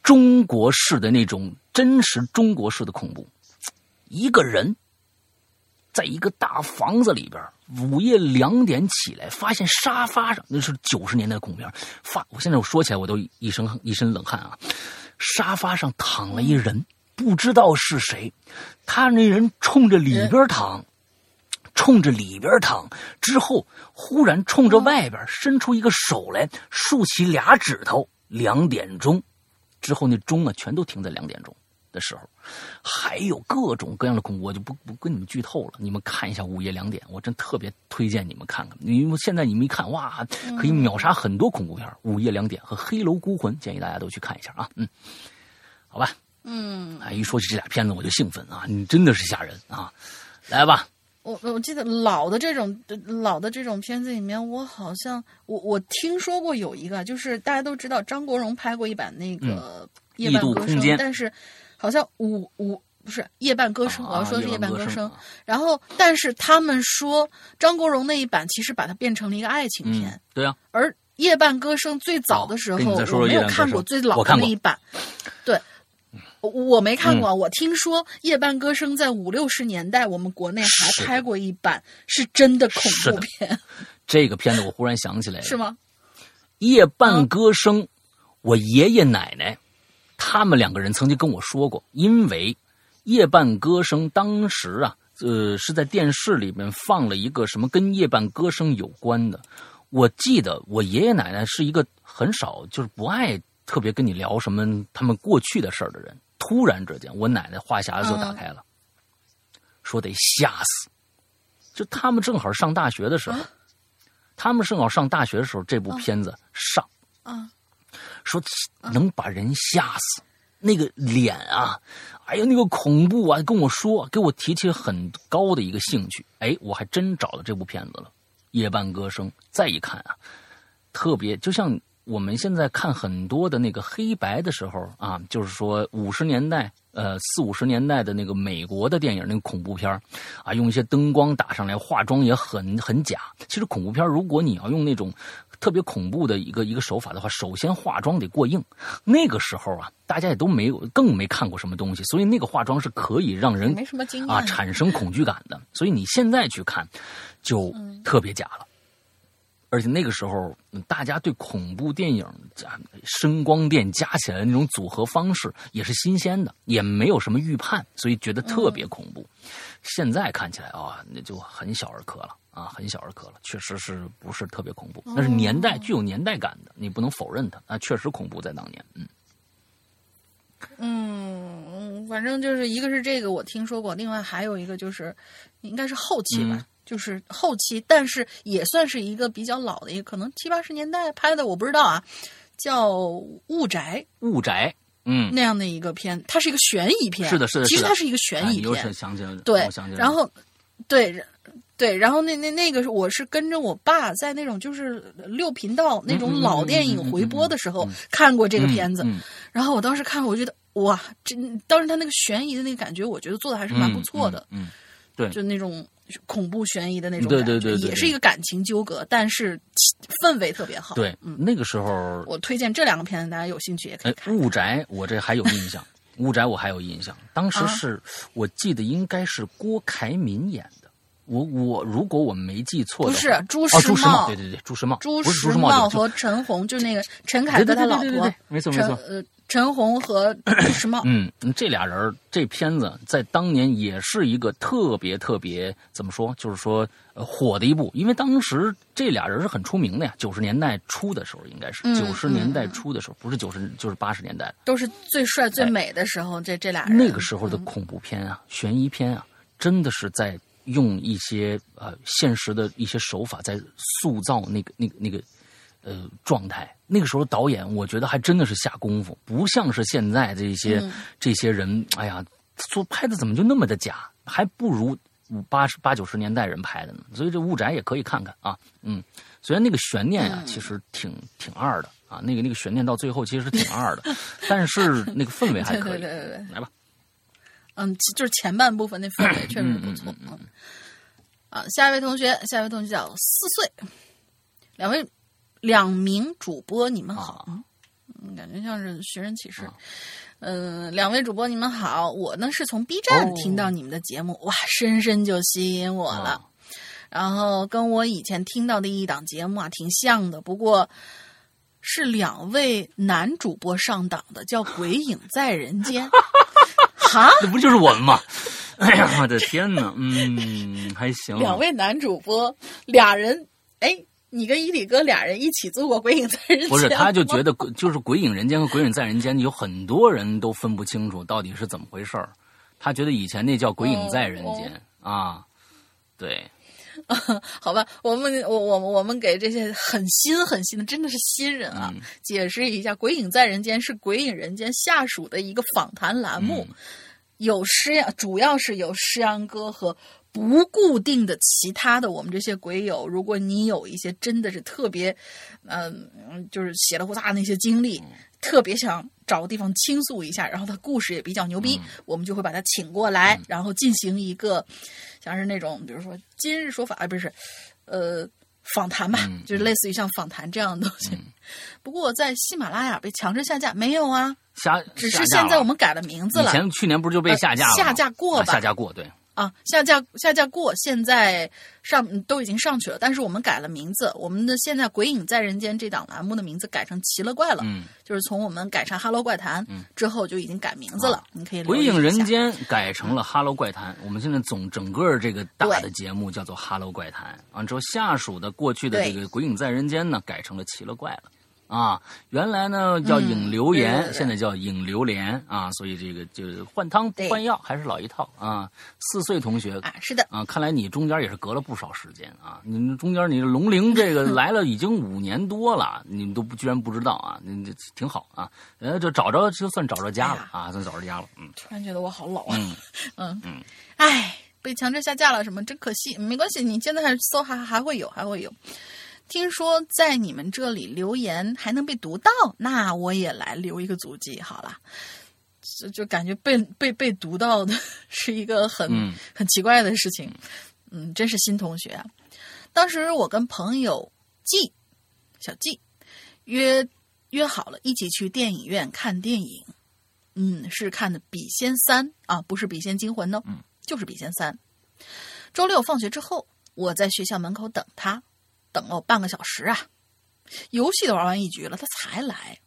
中国式的那种真实中国式的恐怖。一个人在一个大房子里边，午夜两点起来，发现沙发上那是九十年代的恐怖片，发我现在我说起来我都一身一身冷汗啊。沙发上躺了一人，不知道是谁。他那人冲着里边躺，冲着里边躺，之后忽然冲着外边伸出一个手来，竖起俩指头。两点钟之后，那钟啊全都停在两点钟的时候。还有各种各样的恐怖，我就不不跟你们剧透了。你们看一下《午夜两点》，我真特别推荐你们看看。因为现在你们一看，哇，可以秒杀很多恐怖片，午夜两点》和《黑楼孤魂》，建议大家都去看一下啊。嗯，好吧。嗯，哎，一说起这俩片子我就兴奋啊！你真的是吓人啊！来吧，我我记得老的这种老的这种片子里面，我好像我我听说过有一个，就是大家都知道张国荣拍过一版那个《夜半歌声空间》，但是好像五五不是《夜半歌声》，我要说的是《夜半歌声然后，但是他们说张国荣那一版其实把它变成了一个爱情片，嗯，对啊，而《夜半歌声》最早的时候，我没有看过最老的那一版，对。我我没看过，我听说《夜半歌声》在五六十年代，我们国内还拍过一版，是真的恐怖片，这个片子我忽然想起来了，是吗？夜半歌声，我爷爷奶奶他们两个人曾经跟我说过，因为夜半歌声当时啊，呃，是在电视里面放了一个什么跟夜半歌声有关的。我记得我爷爷奶奶是一个很少就是不爱特别跟你聊什么他们过去的事儿的人。突然之间，我奶奶话匣子就打开了，说得吓死。就他们正好上大学的时候，他们正好上大学的时候，这部片子上，啊，说能把人吓死，那个脸啊，哎呀，那个恐怖啊，跟我说，给我提起很高的一个兴趣。哎，我还真找到这部片子了，《夜半歌声》。再一看啊，特别就像我们现在看很多的那个黑白的时候啊，就是说五十年代。呃，四五十年代的那个美国的电影，那个恐怖片啊，用一些灯光打上来，化妆也很很假。其实恐怖片，如果你要用那种特别恐怖的一个一个手法的话，首先化妆得过硬。那个时候啊，大家也都没有，更没看过什么东西，所以那个化妆是可以让人没什么经验啊产生恐惧感的。所以你现在去看，就特别假了。而且那个时候，嗯大家对恐怖电影加声光电加起来的那种组合方式也是新鲜的，也没有什么预判，所以觉得特别恐怖。现在看起来啊、那就很小儿科了啊，很小儿科了，确实是不是特别恐怖？那是年代具有年代感的，你不能否认它啊，确实恐怖在当年。嗯，嗯，嗯反正就是一个是这个我听说过，另外还有一个就是应该是后期吧，嗯就是后期，但是也算是一个比较老的一个，可能七八十年代拍的，我不知道啊，叫《雾宅雾宅，嗯》，那样的一个片，它是一个悬疑片，是的是的其实它是一个悬疑啊你又想起来了，对然后对。对，然后那那那个是我是跟着我爸在那种就是六频道那种老电影回播嗯的时候嗯看过这个片子，然后我当时看，我觉得哇，这当时他那个悬疑的那个感觉，我觉得做的还是蛮不错的，嗯，对就那种恐怖悬疑的那种对感觉，对对对也是一个感情纠葛，但是氛围特别好。对，嗯，那个时候，我推荐这两个片子，大家有兴趣也可以哎，看。雾宅我这还有印象，雾宅我还有印象，当时啊是、我记得应该是郭凯敏演的。我我如果我没记错的，不是朱哦，时朱时茂，对对对，朱时茂，朱时时茂和陈红，就是那个陈凯歌他老婆没错没错。陈呃陈红和朱时茂。嗯，这俩人儿这片子在当年也是一个特别特别怎么说，就是说呃火的一部，因为当时这俩人是很出名的呀，九十年代初的时候应该是嗯九十年代初的时候，不是九十就是八十年代，都是最帅最美的时候，这这俩人。那个时候的恐怖片啊、悬疑片啊，真的是在用一些呃现实的一些手法在塑造那个那个那个呃状态。那个时候导演，我觉得还真的是下功夫，不像是现在这些、嗯这些人，哎呀，说拍的怎么就那么的假，还不如八十八九十年代人拍的呢。所以这《雾宅》也可以看看啊，嗯，虽然那个悬念啊，嗯其实挺挺二的啊，那个那个悬念到最后其实挺二的，但是那个氛围还可以。对对对对，来吧。嗯，就是前半部分那氛围确实不错。嗯啊，下一位同学，下一位同学叫四岁，两位两名主播，你们好。嗯，感觉像是寻人启事。啊嗯、两位主播你们好，我呢是从 B 站哦听到你们的节目，哇，深深就吸引我了。啊然后跟我以前听到的一档节目啊挺像的，不过是两位男主播上档的，叫《鬼影在人间》。哈，这不就是我们吗？哎呀，我的天哪！嗯，还行。两位男主播，俩人，哎，你跟伊里哥俩人一起做过《鬼影在人间》不是，他就觉得就是《鬼影人间》和《鬼影在人间》有很多人都分不清楚到底是怎么回事儿。他觉得以前那叫《鬼影在人间》啊，对，好吧，我们我我我们给这些很新很新的，真的是新人啊，嗯解释一下，《鬼影在人间》是《鬼影人间》下属的一个访谈栏目，嗯有诗阳，主要是有诗阳哥和不固定的其他的我们这些鬼友。如果你有一些真的是特别，嗯、就是血了呼大那些经历，特别想找个地方倾诉一下，然后他故事也比较牛逼，我们就会把他请过来，然后进行一个像是那种，比如说今日说法，啊，不是，呃。访谈吧，嗯就是类似于像访谈这样的东西。不过在喜马拉雅被强制下架没有啊？下只是现在我们改了名字了以前去年不是就被下架了吗、呃下架过啊吧下架过，对，啊，下架下架过，现在上嗯都已经上去了，但是我们改了名字，我们的现在《鬼影在人间》这档栏目的名字改成《奇了怪了》，嗯，就是从我们改成《哈喽怪谈》嗯之后就已经改名字了，你可以《鬼影人间》改成了《哈喽怪谈》，我们现在总整个这个大的节目叫做《哈喽怪谈》完，之后下属的过去的这个《鬼影在人间》呢，改成了《奇了怪了》。啊，原来呢叫嗯影流言，现在叫引流连啊，所以这个就是换汤不换药，还是老一套啊。四岁同学啊，是的，啊，看来你中间也是隔了不少时间啊。你们中间你龙陵这个 来了已经五年多了，你们都不居然不知道啊？你这挺好啊，呃，就找着就算找着家了哎啊，算找着家了，嗯突然觉得我好老啊，嗯嗯嗯，哎，被强制下架了，什么真可惜，没关系，你现在还搜还还会有，还会有。听说在你们这里留言还能被读到，那我也来留一个足迹好了。就就感觉被被被读到的 是一个很、嗯很奇怪的事情，嗯，真是新同学啊。当时我跟朋友季小季约约好了一起去电影院看电影，嗯，是看的《笔仙三》啊，不是《笔仙惊魂》呢，嗯，就是《笔仙三》。周六放学之后，我在学校门口等他，等了我半个小时啊，游戏都玩完一局了，他才来，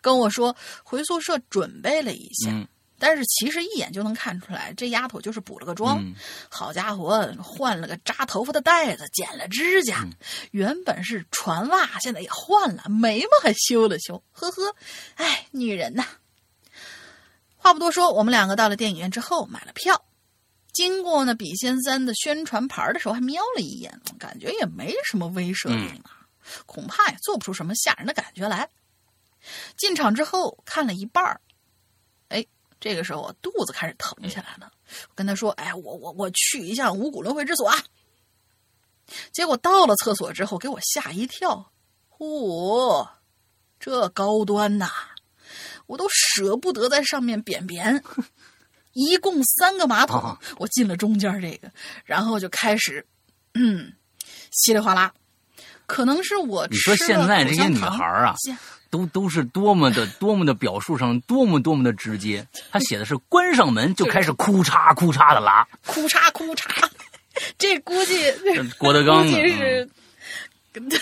跟我说回宿舍准备了一下，嗯。但是其实一眼就能看出来，这丫头就是补了个妆。嗯。好家伙，换了个扎头发的带子，剪了指甲，嗯。原本是船袜，现在也换了，眉毛还修了修，呵呵，哎，女人呐。话不多说，我们两个到了电影院之后买了票，经过呢《笔仙三》的宣传牌的时候，还瞄了一眼，感觉也没什么威慑力嘛，恐怕也做不出什么吓人的感觉来。进场之后看了一半儿，哎，这个时候我肚子开始疼起来了。我跟他说：“哎，我我我去一下五谷轮回之所啊。”结果到了厕所之后，给我吓一跳，嚯、这高端呐！我都舍不得在上面便便，一共三个马桶，啊。我进了中间这个，然后就开始，嗯，稀里哗啦。可能是我你说现在这些女孩儿啊都都是多么的多么的表述上多么多么的直接，他写的是关上门就开始哭嚓哭嚓的拉，哭嚓哭嚓，这估计这郭德纲估计是，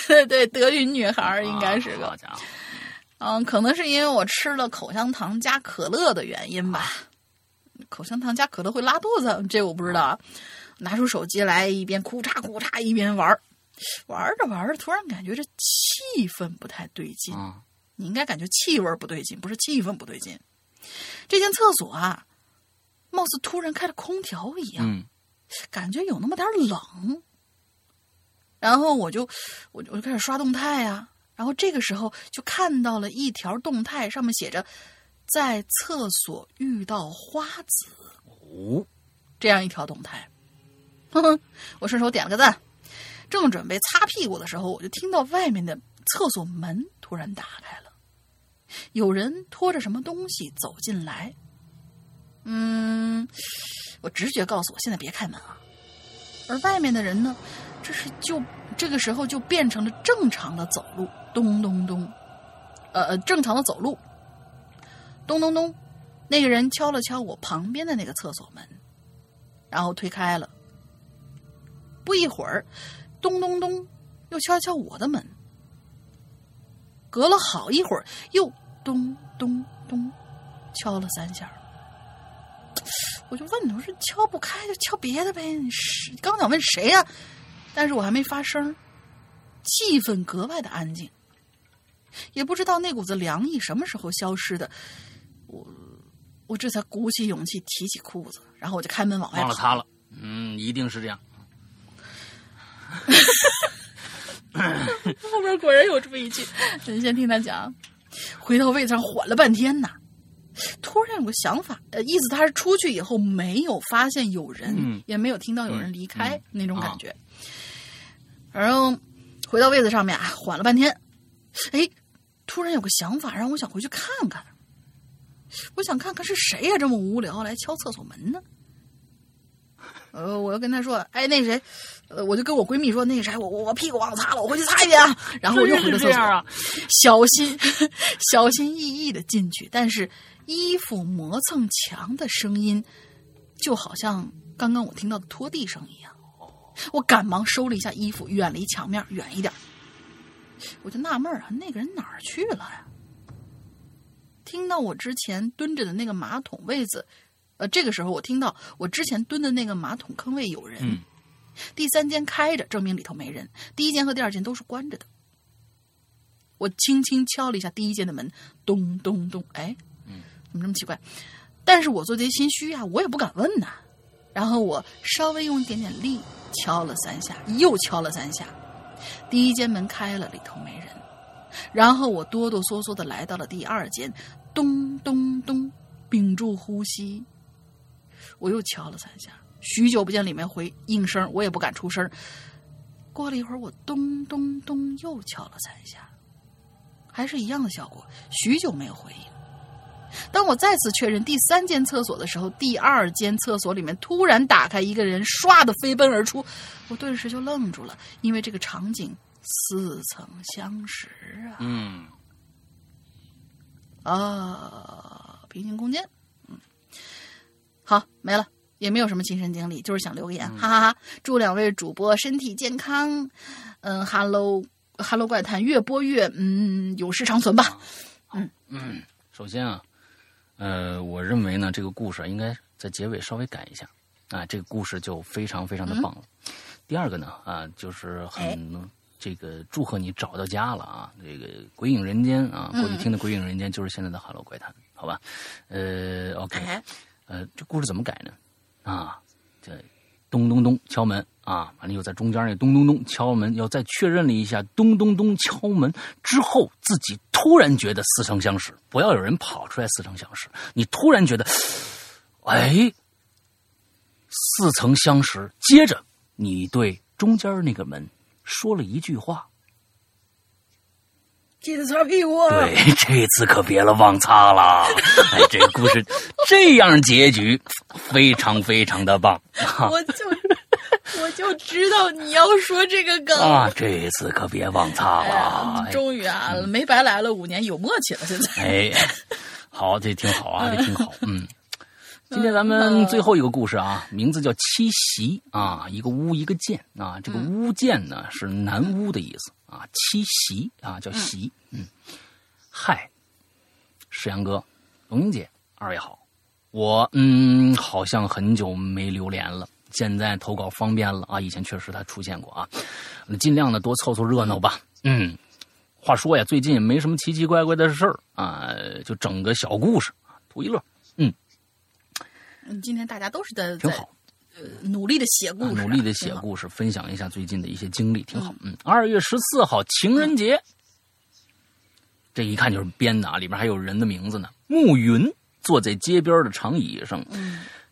对 对，德云女孩应该是嗯，可能是因为我吃了口香糖加可乐的原因吧。口香糖加可乐会拉肚子，这我不知道啊。拿出手机来，一边哭嚓哭嚓一边玩儿，玩着玩着，突然感觉这气氛不太对劲。啊你应该感觉气味不对劲，不是气氛不对劲。这间厕所啊，貌似突然开了空调一样，嗯感觉有那么点冷。然后我就我就我就开始刷动态呀、然后这个时候就看到了一条动态，上面写着“在厕所遇到花子哦”这样一条动态。哼哼，我顺手点了个赞，正准备擦屁股的时候，我就听到外面的厕所门突然打开了，有人拖着什么东西走进来。嗯，我直觉告诉我现在别开门啊。而外面的人呢，这是就这个时候就变成了正常的走路，咚咚咚，呃呃，正常的走路，咚咚咚。那个人敲了敲我旁边的那个厕所门，然后推开了。不一会儿，咚咚咚，又敲敲我的门。隔了好一会儿，又咚咚咚，敲了三下。我就问他，我说敲不开就敲别的呗。你是刚想问谁呀、但是我还没发声，气氛格外的安静，也不知道那股子凉意什么时候消失的。我我这才鼓起勇气提起裤子，然后我就开门往外跑。忘了擦了，嗯，一定是这样。后边果然有这么一句，你先听他讲。回到位子上缓了半天呐，突然有个想法，呃，意思他是出去以后没有发现有人，嗯也没有听到有人离开、嗯那种感觉。然后回到位子上面啊，缓了半天，哎，突然有个想法，让我想回去看看。我想看看是谁呀、这么无聊来敲厕所门呢？呃，我又跟他说，哎，那谁，呃，我就跟我闺蜜说，那个谁，我我我屁股忘了擦了，我回去擦一遍啊。然后我又回到厕所，啊，小心 小心翼翼的进去，但是衣服磨蹭墙的声音，就好像刚刚我听到的拖地声一样。我赶忙收了一下衣服，远离墙面，远一点。我就纳闷儿啊，那个人哪儿去了呀？听到我之前蹲着的那个马桶位子，呃，这个时候我听到我之前蹲的那个马桶坑位有人。嗯第三间开着，证明里头没人；第一间和第二间都是关着的。我轻轻敲了一下第一间的门，咚咚咚，哎，怎么这么奇怪？但是我做贼心虚啊，我也不敢问呐。然后我稍微用一点点力敲了三下，又敲了三下，第一间门开了，里头没人。然后我哆哆嗦嗦的来到了第二间，咚咚咚，屏住呼吸，我又敲了三下，许久不见里面回应声，我也不敢出声。过了一会儿，我咚咚咚又敲了三下，还是一样的效果，许久没有回应。当我再次确认第三间厕所的时候，第二间厕所里面突然打开，一个人唰的飞奔而出，我顿时就愣住了，因为这个场景似曾相识啊！嗯，啊，平行空间，嗯，好，没了，也没有什么亲身经历，就是想留个言，哈哈哈祝两位主播身体健康，嗯哈喽哈喽怪谈越播越嗯有失长存吧。嗯。嗯首先啊，呃，我认为呢，这个故事啊应该在结尾稍微改一下，啊，这个故事就非常非常的棒了。第二个呢，啊，就是很、这个祝贺你找到家了啊！这个《鬼影人间》啊，过去听的《鬼影人间》就是现在的《哈喽怪谈》，好吧？呃，OK，哎，呃，这故事怎么改呢？啊，这咚咚咚敲门啊，完了又在中间那咚咚咚敲门，要再确认了一下咚咚咚敲门之后，自己突然觉得似曾相识。不要有人跑出来似曾相识，你突然觉得，哎，似曾相识。接着你对中间那个门说了一句话，记得擦屁股啊。对，这次可别了，忘擦了。哎，这个故事 这样结局，非常非常的棒我就我就知道你要说这个梗。啊！这次可别忘擦哎了呀。终于啊，没白来了五年，有默契了。现在哎，好，这挺好啊，这挺好。嗯，今天咱们最后一个故事啊，名字叫七夕啊，一个屋一个剑啊，这个屋剑呢是南屋的意思啊，七夕啊叫夕。嗯，嗨，石阳哥、龙英姐，二位好，我嗯好像很久没留连了。现在投稿方便了啊，以前确实他出现过啊，尽量的多凑凑热闹吧。嗯，话说呀，最近也没什么奇奇怪怪的事儿啊，就整个小故事啊，图一乐，嗯今天大家都是在在挺好。呃努力的写故啊事啊，努力的写。故事，分享一下最近的一些经历，挺好。嗯，二月十四号情人节，这一看就是编的啊，里边还有人的名字呢。暮云坐在街边的长椅上，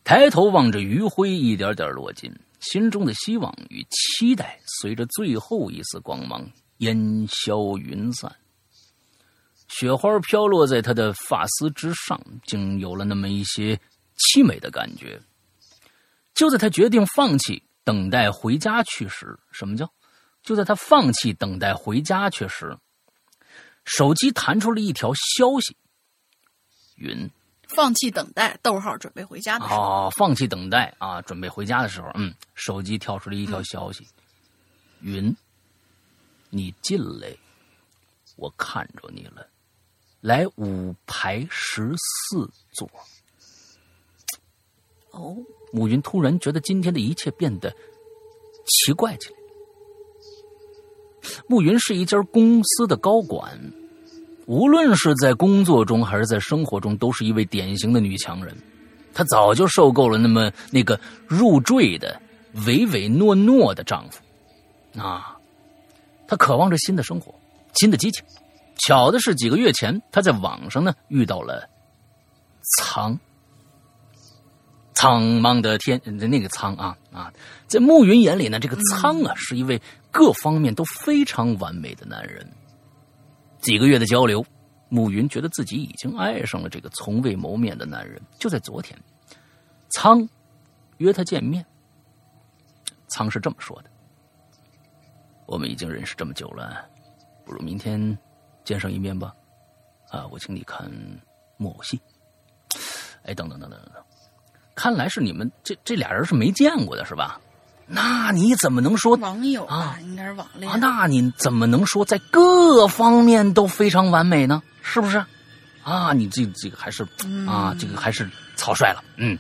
抬头望着余晖一点点落尽，心中的希望与期待随着最后一丝光芒烟消云散。雪花飘落在他的发丝之上，竟有了那么一些凄美的感觉。就在他决定放弃等待回家去时，什么叫？就在他放弃等待回家去时，手机弹出了一条消息：云放弃等待，逗号准备回家的时候，啊，放弃等待啊，准备回家的时候，嗯，手机跳出了一条消息：云，你进来，我看着你了，来五排十四座。哦，暮云突然觉得今天的一切变得奇怪起来。暮云是一家公司的高管，无论是在工作中还是在生活中，都是一位典型的女强人。她早就受够了那么那个入赘的唯唯诺诺的丈夫，啊，她渴望着新的生活，新的激情。巧的是，几个月前，她在网上呢遇到了苍。苍茫的天，那个苍啊啊，在暮云眼里呢，这个苍啊是一位各方面都非常完美的男人。几个月的交流，暮云觉得自己已经爱上了这个从未谋面的男人。就在昨天，苍约他见面。苍是这么说的：“我们已经认识这么久了，不如明天见上一面吧。啊，我请你看木偶戏。哎，等等等等等等。”看来是你们这这俩人是没见过的，是吧？那你怎么能说网友啊，应该是网恋啊？那你怎么能说在各方面都非常完美呢？是不是？啊，你这这个还是啊，这个还是草率了。嗯，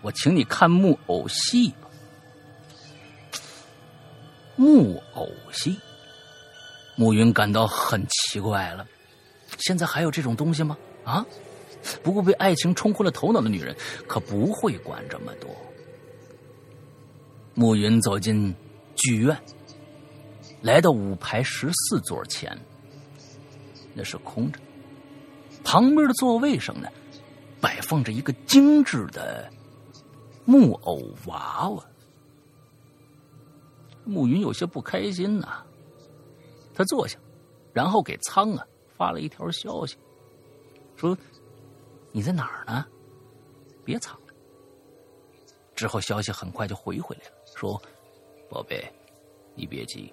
我请你看木偶戏吧。木偶戏，暮云感到很奇怪了。现在还有这种东西吗？啊？不过被爱情冲昏了头脑的女人可不会管这么多。暮云走进剧院，来到五排十四座前，那是空着。旁边的座位上呢，摆放着一个精致的木偶娃娃。暮云有些不开心呐、他坐下，然后给苍啊发了一条消息，说。你在哪儿呢？别藏了。之后消息很快就回回来了，说：“宝贝，你别急，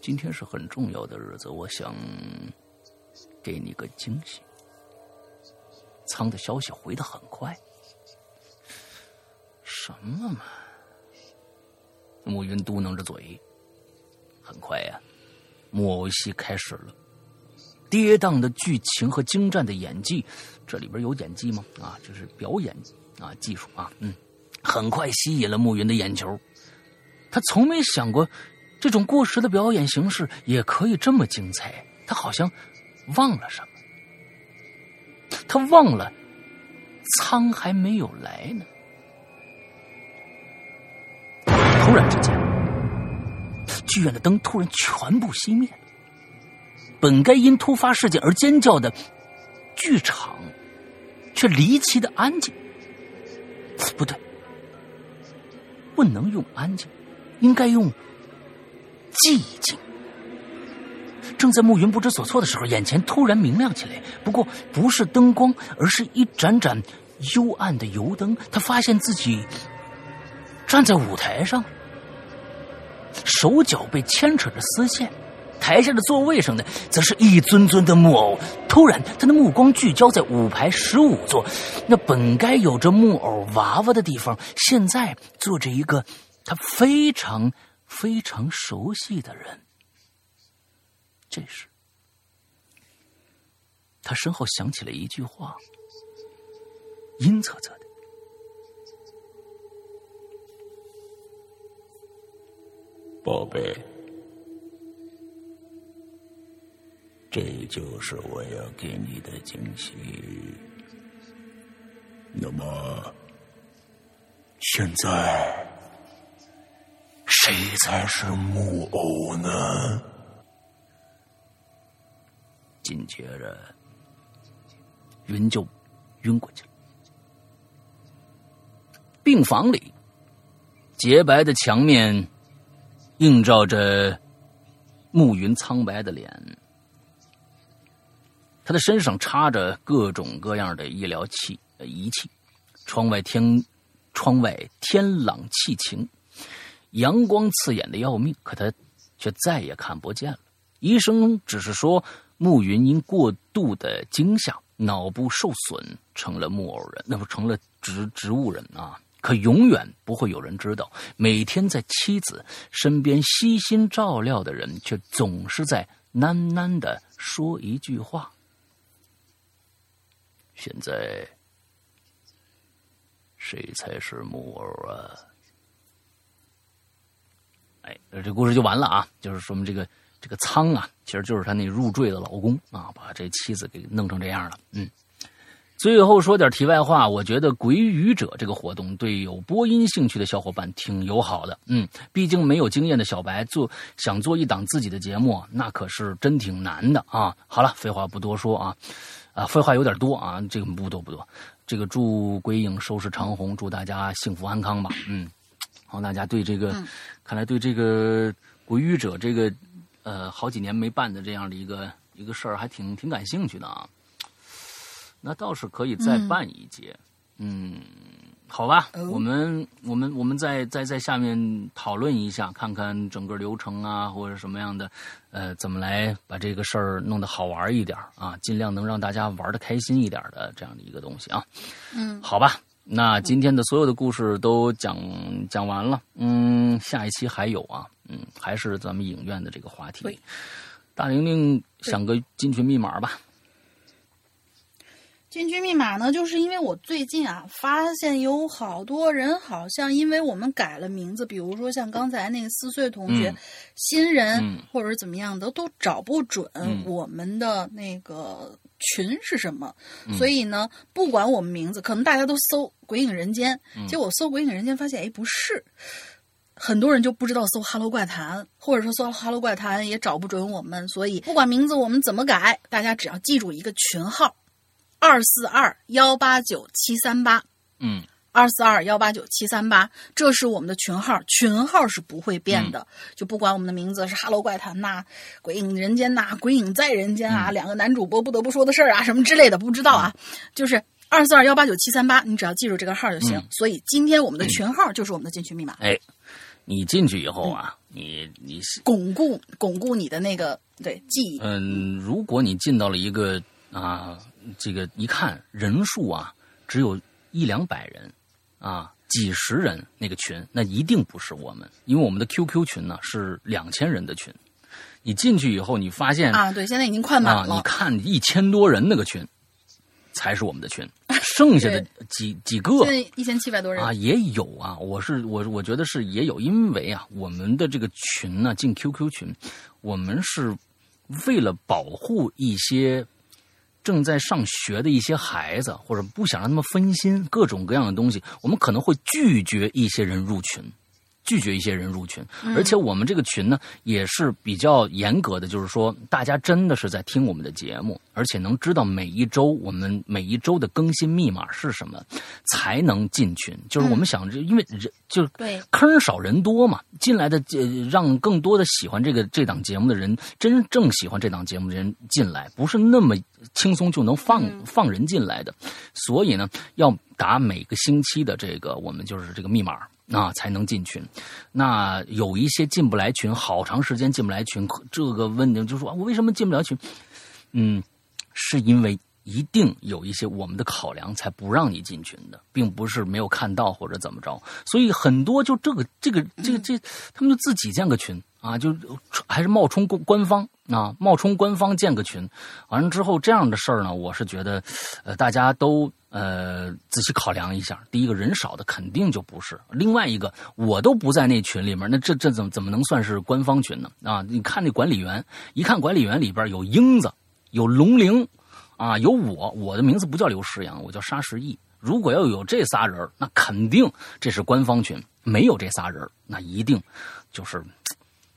今天是很重要的日子，我想给你个惊喜。”仓的消息回的很快。什么嘛？暮云嘟囔着嘴。很快呀、木偶戏开始了。跌宕的剧情和精湛的演技，这里边有演技吗？啊，就是表演啊，技术啊，嗯，很快吸引了暮云的眼球。他从没想过，这种过时的表演形式也可以这么精彩。他好像忘了什么，他忘了苍还没有来呢。突然之间，剧院的灯突然全部熄灭。本该因突发事件而尖叫的剧场，却离奇的安静。不对，不能用安静，应该用寂静。正在暮云不知所措的时候，眼前突然明亮起来。不过不是灯光，而是一盏盏幽暗的油灯。他发现自己站在舞台上，手脚被牵扯着丝线。台下的座位上呢，则是一尊尊的木偶。突然，他的目光聚焦在五排十五座那本该有着木偶娃娃的地方，现在坐着一个他非常非常熟悉的人。这时，他身后响起了一句话，阴恻恻的：“宝贝。”这就是我要给你的惊喜。那么，现在谁才是木偶呢？紧接着，云就晕过去了。病房里，洁白的墙面映照着暮云苍白的脸。他的身上插着各种各样的医疗器仪器，窗外天，窗外天朗气晴，阳光刺眼的要命，可他却再也看不见了。医生只是说，暮云因过度的惊吓，脑部受损，成了木偶人，那不成了植植物人啊！可永远不会有人知道，每天在妻子身边悉心照料的人，却总是在喃喃的说一句话。现在，谁才是木偶啊？哎，这故事就完了啊！就是说明这个这个仓啊，其实就是他那入赘的老公啊，把这妻子给弄成这样了。嗯，最后说点题外话，我觉得“鬼语者”这个活动对有播音兴趣的小伙伴挺友好的。嗯，毕竟没有经验的小白做想做一档自己的节目，那可是真挺难的啊！好了，废话不多说啊。啊，废话有点多啊，这个不多不多。这个祝鬼影收视长虹，祝大家幸福安康吧。嗯，好，大家对这个，看来对这个鬼语者这个，呃，好几年没办的这样的一个一个事儿，还挺挺感兴趣的啊。那倒是可以再办一节，嗯。好吧，我们我们我们再再在下面讨论一下，看看整个流程啊，或者什么样的，呃，怎么来把这个事儿弄得好玩一点啊，尽量能让大家玩的开心一点的这样的一个东西啊。嗯，好吧，那今天的所有的故事都讲讲完了，嗯，下一期还有啊，嗯，还是咱们影院的这个话题。大玲玲想个进群密码吧。进群密码呢，就是因为我最近啊，发现有好多人好像因为我们改了名字，比如说像刚才那个四岁同学，新人或者怎么样的，都找不准我们的那个群是什么。所以呢，不管我们名字，可能大家都搜“鬼影人间”，结果搜“鬼影人间”发现，哎，不是，很多人就不知道搜“哈喽怪谈”，或者说搜“哈喽怪谈”也找不准我们。所以不管名字我们怎么改，大家只要记住一个群号。二四二幺八九七三八，嗯，二四二幺八九七三八，这是我们的群号，群号是不会变的。就不管我们的名字是《哈喽怪谈》呐，《鬼影人间》呐，《鬼影在人间》啊，两个男主播不得不说的事儿啊，什么之类的，不知道啊。就是二四二幺八九七三八，你只要记住这个号就行。所以今天我们的群号就是我们的进群密码。哎，你进去以后啊，你你巩固巩固你的那个对记忆。嗯，如果你进到了一个啊。这个一看人数啊，只有一两百人，啊，几十人那个群，那一定不是我们，因为我们的 QQ 群呢是两千人的群。你进去以后，你发现啊，对，现在已经快满了。你看一千多人那个群，才是我们的群，剩下的几几个，现在一千七百多人啊，也有啊。我是我我觉得是也有，因为啊，我们的这个群呢，进 QQ 群，我们是为了保护一些。正在上学的一些孩子，或者不想让他们分心，各种各样的东西，我们可能会拒绝一些人入群，拒绝一些人入群，而且我们这个群呢也是比较严格的，就是说大家真的是在听我们的节目，而且能知道每一周我们每一周的更新密码是什么，才能进群。就是我们想，因为人就是对坑少人多嘛，进来的呃让更多的喜欢这个这档节目的人，真正喜欢这档节目的人进来，不是那么轻松就能放、放人进来的。所以呢，要打每个星期的这个我们就是这个密码那，才能进群。那有一些进不来群，好长时间进不来群，这个问题就说我为什么进不了群？嗯，是因为一定有一些我们的考量才不让你进群的，并不是没有看到或者怎么着。所以很多就这个这个这个这，他们就自己建个群啊，就还是冒充官官方啊，冒充官方建个群。完了之后这样的事儿呢，我是觉得，呃，大家都呃仔细考量一下。第一个人少的肯定就不是，另外一个我都不在那群里面，那这这怎么怎么能算是官方群呢？啊，你看那管理员，一看管理员里边有英子，有龙玲。啊，有我，我的名字不叫刘诗阳，我叫沙石义。如果要有这仨人，那肯定这是官方群；没有这仨人，那一定就是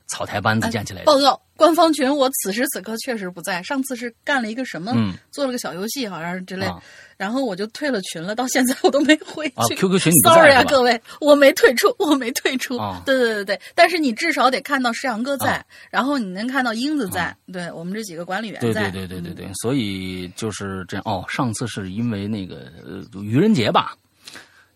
草台班子建起来的。报告官方群，我此时此刻确实不在。上次是干了一个什么，嗯做了个小游戏，好像是之类，啊然后我就退了群了，到现在我都没回啊去。，QQ 群你 Sorry 啊，各位，我没退出，我没退出。啊对对对对，但是你至少得看到石阳哥在，啊然后你能看到英子在，对我们这几个管理员对在。对对对对对，所以就是这样。哦，上次是因为那个呃愚人节吧？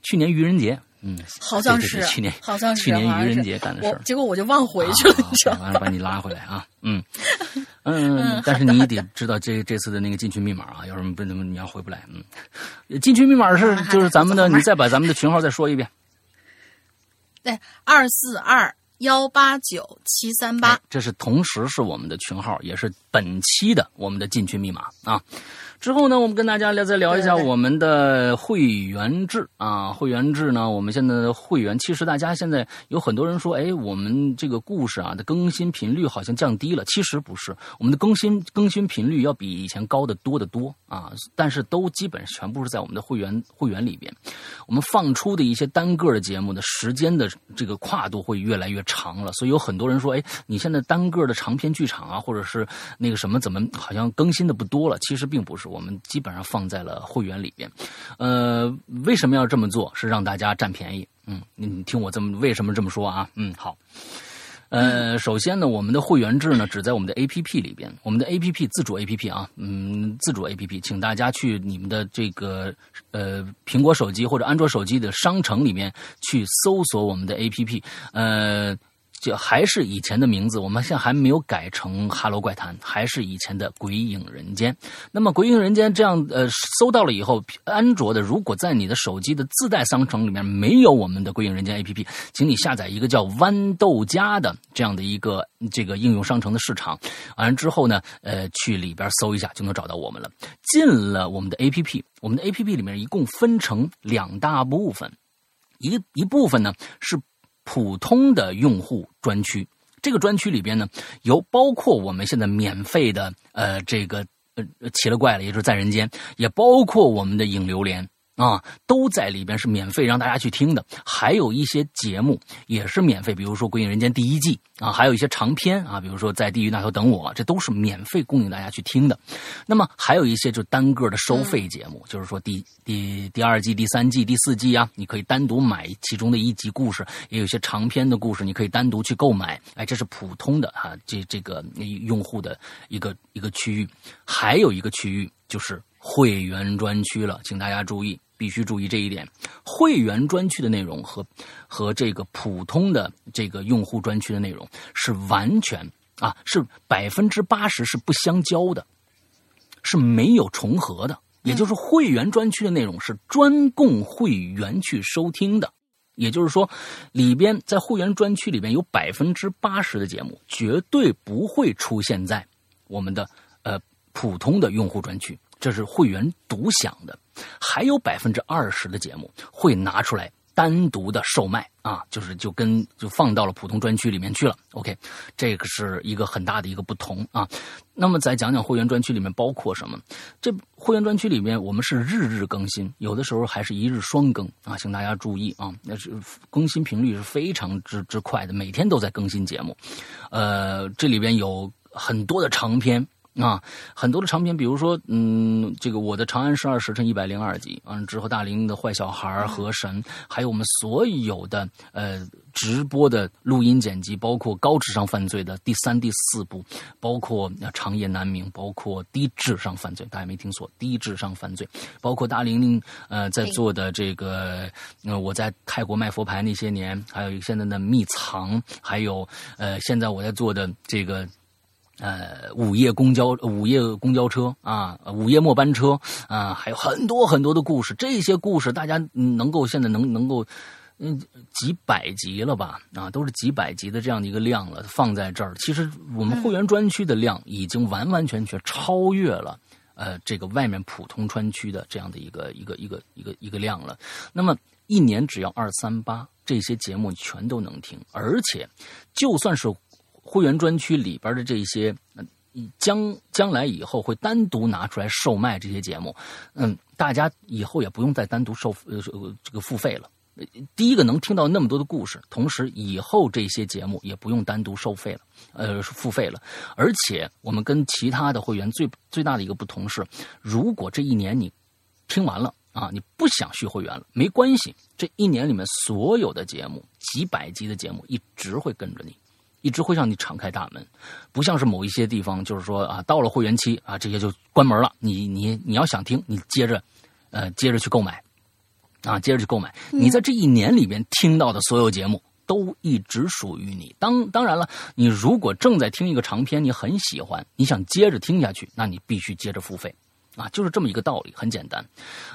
去年愚人节，嗯，好像是去年好像是去年愚人节干的事儿。结果我就忘回去了，啊你知道吗？完了把你拉回来啊，嗯 嗯，但是你得知道这这次的那个进群密码啊，要是不怎么你要回不来，嗯，进群密码是就是咱们的，你再把咱们的群号再说一遍，对，二四二幺八九七三八哎。这是同时是我们的群号，也是本期的我们的进群密码啊。之后呢，我们跟大家来再聊一下我们的会员制啊。会员制呢，我们现在的会员，其实大家现在有很多人说，哎，我们这个故事啊的更新频率好像降低了。其实不是，我们的更新更新频率要比以前高得多得多啊。但是都基本全部是在我们的会员会员里边。我们放出的一些单个的节目的时间的这个跨度会越来越长了，所以有很多人说，哎，你现在单个的长篇剧场啊，或者是那个什么，怎么好像更新的不多了？其实并不是，我们基本上放在了会员里边。呃，为什么要这么做？是让大家占便宜。嗯，你听我这么为什么这么说啊？嗯，好。呃，首先呢，我们的会员制呢只在我们的 A P P 里边，我们的 A P P 自主 A P P 啊，嗯，自主 A P P，请大家去你们的这个呃苹果手机或者安卓手机的商城里面去搜索我们的 A P P，呃。就还是以前的名字，我们现在还没有改成《哈喽怪谈》，还是以前的《鬼影人间》。那么《鬼影人间》这样呃搜到了以后，安卓的如果在你的手机的自带商城里面没有我们的《鬼影人间》APP，请你下载一个叫豌豆荚的这样的一个这个应用商城的市场，完了之后呢，呃，去里边搜一下就能找到我们了。进了我们的 APP，我们的 APP 里面一共分成两大部分，一一部分呢是普通的用户专区，这个专区里边呢有包括我们现在免费的呃这个呃奇了怪了，也就是在人间，也包括我们的影流连。啊，都在里边是免费让大家去听的，还有一些节目也是免费，比如说《鬼影人间》第一季啊，还有一些长篇啊，比如说在地狱那头等我，这都是免费供应大家去听的。那么还有一些就单个的收费节目，就是说第第第二季、第三季、第四季啊，你可以单独买其中的一集故事，也有一些长篇的故事，你可以单独去购买。哎，这是普通的啊，这这个用户的一个一个区域，还有一个区域就是会员专区了，请大家注意。必须注意这一点，会员专区的内容和和这个普通的这个用户专区的内容是完全啊，是百分之八十是不相交的，是没有重合的。也就是会员专区的内容是专供会员去收听的，也就是说，里边在会员专区里边有百分之八十的节目绝对不会出现在我们的呃普通的用户专区，这是会员独享的。还有百分之二十的节目会拿出来单独的售卖啊，就是就跟就放到了普通专区里面去了。OK，这个是一个很大的一个不同啊。那么再讲讲会员专区里面包括什么？这会员专区里面我们是日日更新，有的时候还是一日双更啊，请大家注意啊，那是更新频率是非常之之快的，每天都在更新节目。呃，这里边有很多的长篇。啊，很多的长篇，比如说，嗯，这个我的《长安十二时辰》一百零二集，完之后大林的《坏小孩》河神，还有我们所有的呃直播的录音剪辑，包括高智商犯罪的第三、第四部，包括长夜难明，包括低智商犯罪，大家没听错，低智商犯罪，包括大玲玲呃在做的这个，呃我在泰国卖佛牌那些年，还有现在的秘藏，还有呃现在我在做的这个。呃，午夜公交、午夜公交车啊，午夜末班车啊，还有很多很多的故事。这些故事大家能够现在能能够，嗯，几百集了吧？啊，都是几百集的这样的一个量了，放在这儿。其实我们会员专区的量已经完完全全超越了呃这个外面普通专区的这样的一个一个一个一个一个量了。那么一年只要二三八，这些节目全都能听，而且就算是。会员专区里边的这些，将将来以后会单独拿出来售卖这些节目，嗯，大家以后也不用再单独收呃这个付费了。第一个能听到那么多的故事，同时以后这些节目也不用单独收费了，呃，付费了。而且我们跟其他的会员最最大的一个不同是，如果这一年你听完了啊，你不想续会员了，没关系，这一年里面所有的节目几百集的节目一直会跟着你。一直会让你敞开大门，不像是某一些地方，就是说啊，到了会员期啊，这些就关门了。你你你要想听，你接着，呃，接着去购买，啊，接着去购买。你在这一年里边听到的所有节目都一直属于你。当当然了，你如果正在听一个长篇，你很喜欢，你想接着听下去，那你必须接着付费。啊，就是这么一个道理，很简单。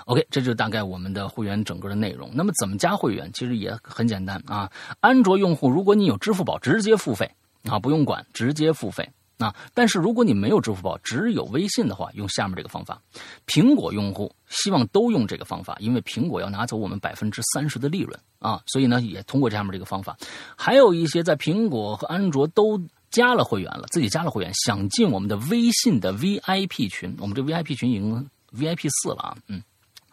OK，这就是大概我们的会员整个的内容。那么怎么加会员？其实也很简单啊。安卓用户，如果你有支付宝，直接付费啊，不用管，直接付费啊。但是如果你没有支付宝，只有微信的话，用下面这个方法。苹果用户希望都用这个方法，因为苹果要拿走我们百分之三十的利润啊，所以呢，也通过下面这个方法。还有一些在苹果和安卓都。加了会员了，自己加了会员，想进我们的微信的 VIP 群，我们这 VIP 群已经 VIP 四了啊，嗯，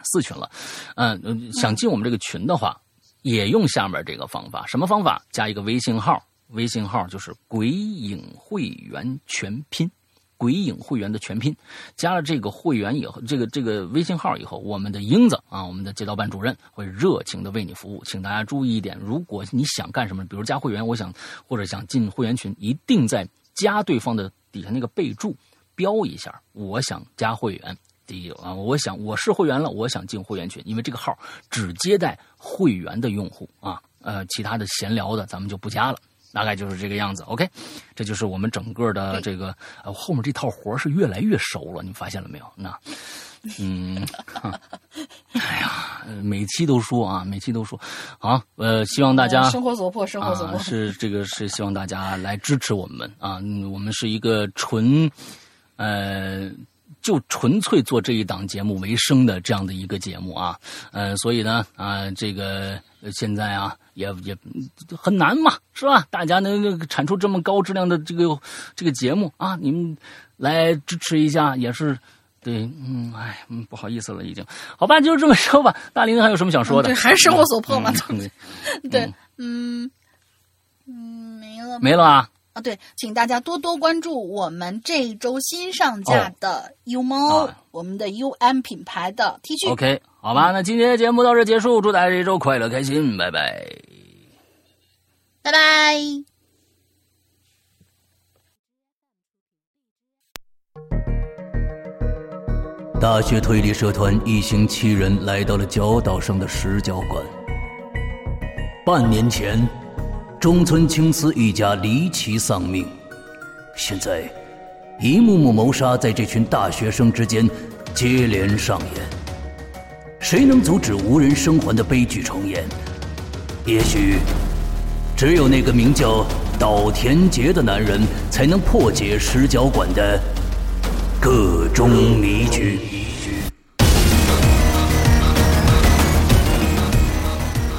四群了，嗯，想进我们这个群的话，也用下面这个方法，什么方法？加一个微信号，微信号就是“鬼影会员全拼”。鬼影会员的全拼，加了这个会员以后，这个这个微信号以后，我们的英子啊，我们的街道办主任会热情的为你服务。请大家注意一点，如果你想干什么，比如加会员，我想或者想进会员群，一定在加对方的底下那个备注标一下，我想加会员。第一啊，我想我是会员了，我想进会员群，因为这个号只接待会员的用户啊，呃，其他的闲聊的咱们就不加了。大概就是这个样子，OK，这就是我们整个的这个呃后面这套活是越来越熟了，你发现了没有？那，嗯，哎呀，每期都说啊，每期都说，啊，呃，希望大家生活所迫，生活所迫是这个是希望大家来支持我们啊，我们是一个纯呃。就纯粹做这一档节目为生的这样的一个节目啊，呃，所以呢，啊，这个现在啊，也也很难嘛，是吧？大家能产出这么高质量的这个这个节目啊，你们来支持一下也是对，嗯，哎，嗯，不好意思了，已经，好吧，就这么说吧。大林还有什么想说的？对，还是生活所迫嘛，对，对，嗯，嗯，没了，没了啊。啊，对，请大家多多关注我们这一周新上架的 U 猫，我们的 U M 品牌的 T 恤。OK，好吧，那今天的节目到这结束，祝大家这一周快乐开心，拜拜，拜拜。大学推理社团一行七人来到了角岛上的石角馆，半年前。中村青司一家离奇丧命，现在一幕幕谋杀在这群大学生之间接连上演。谁能阻止无人生还的悲剧重演？也许只有那个名叫岛田杰的男人才能破解石角馆的各种谜局。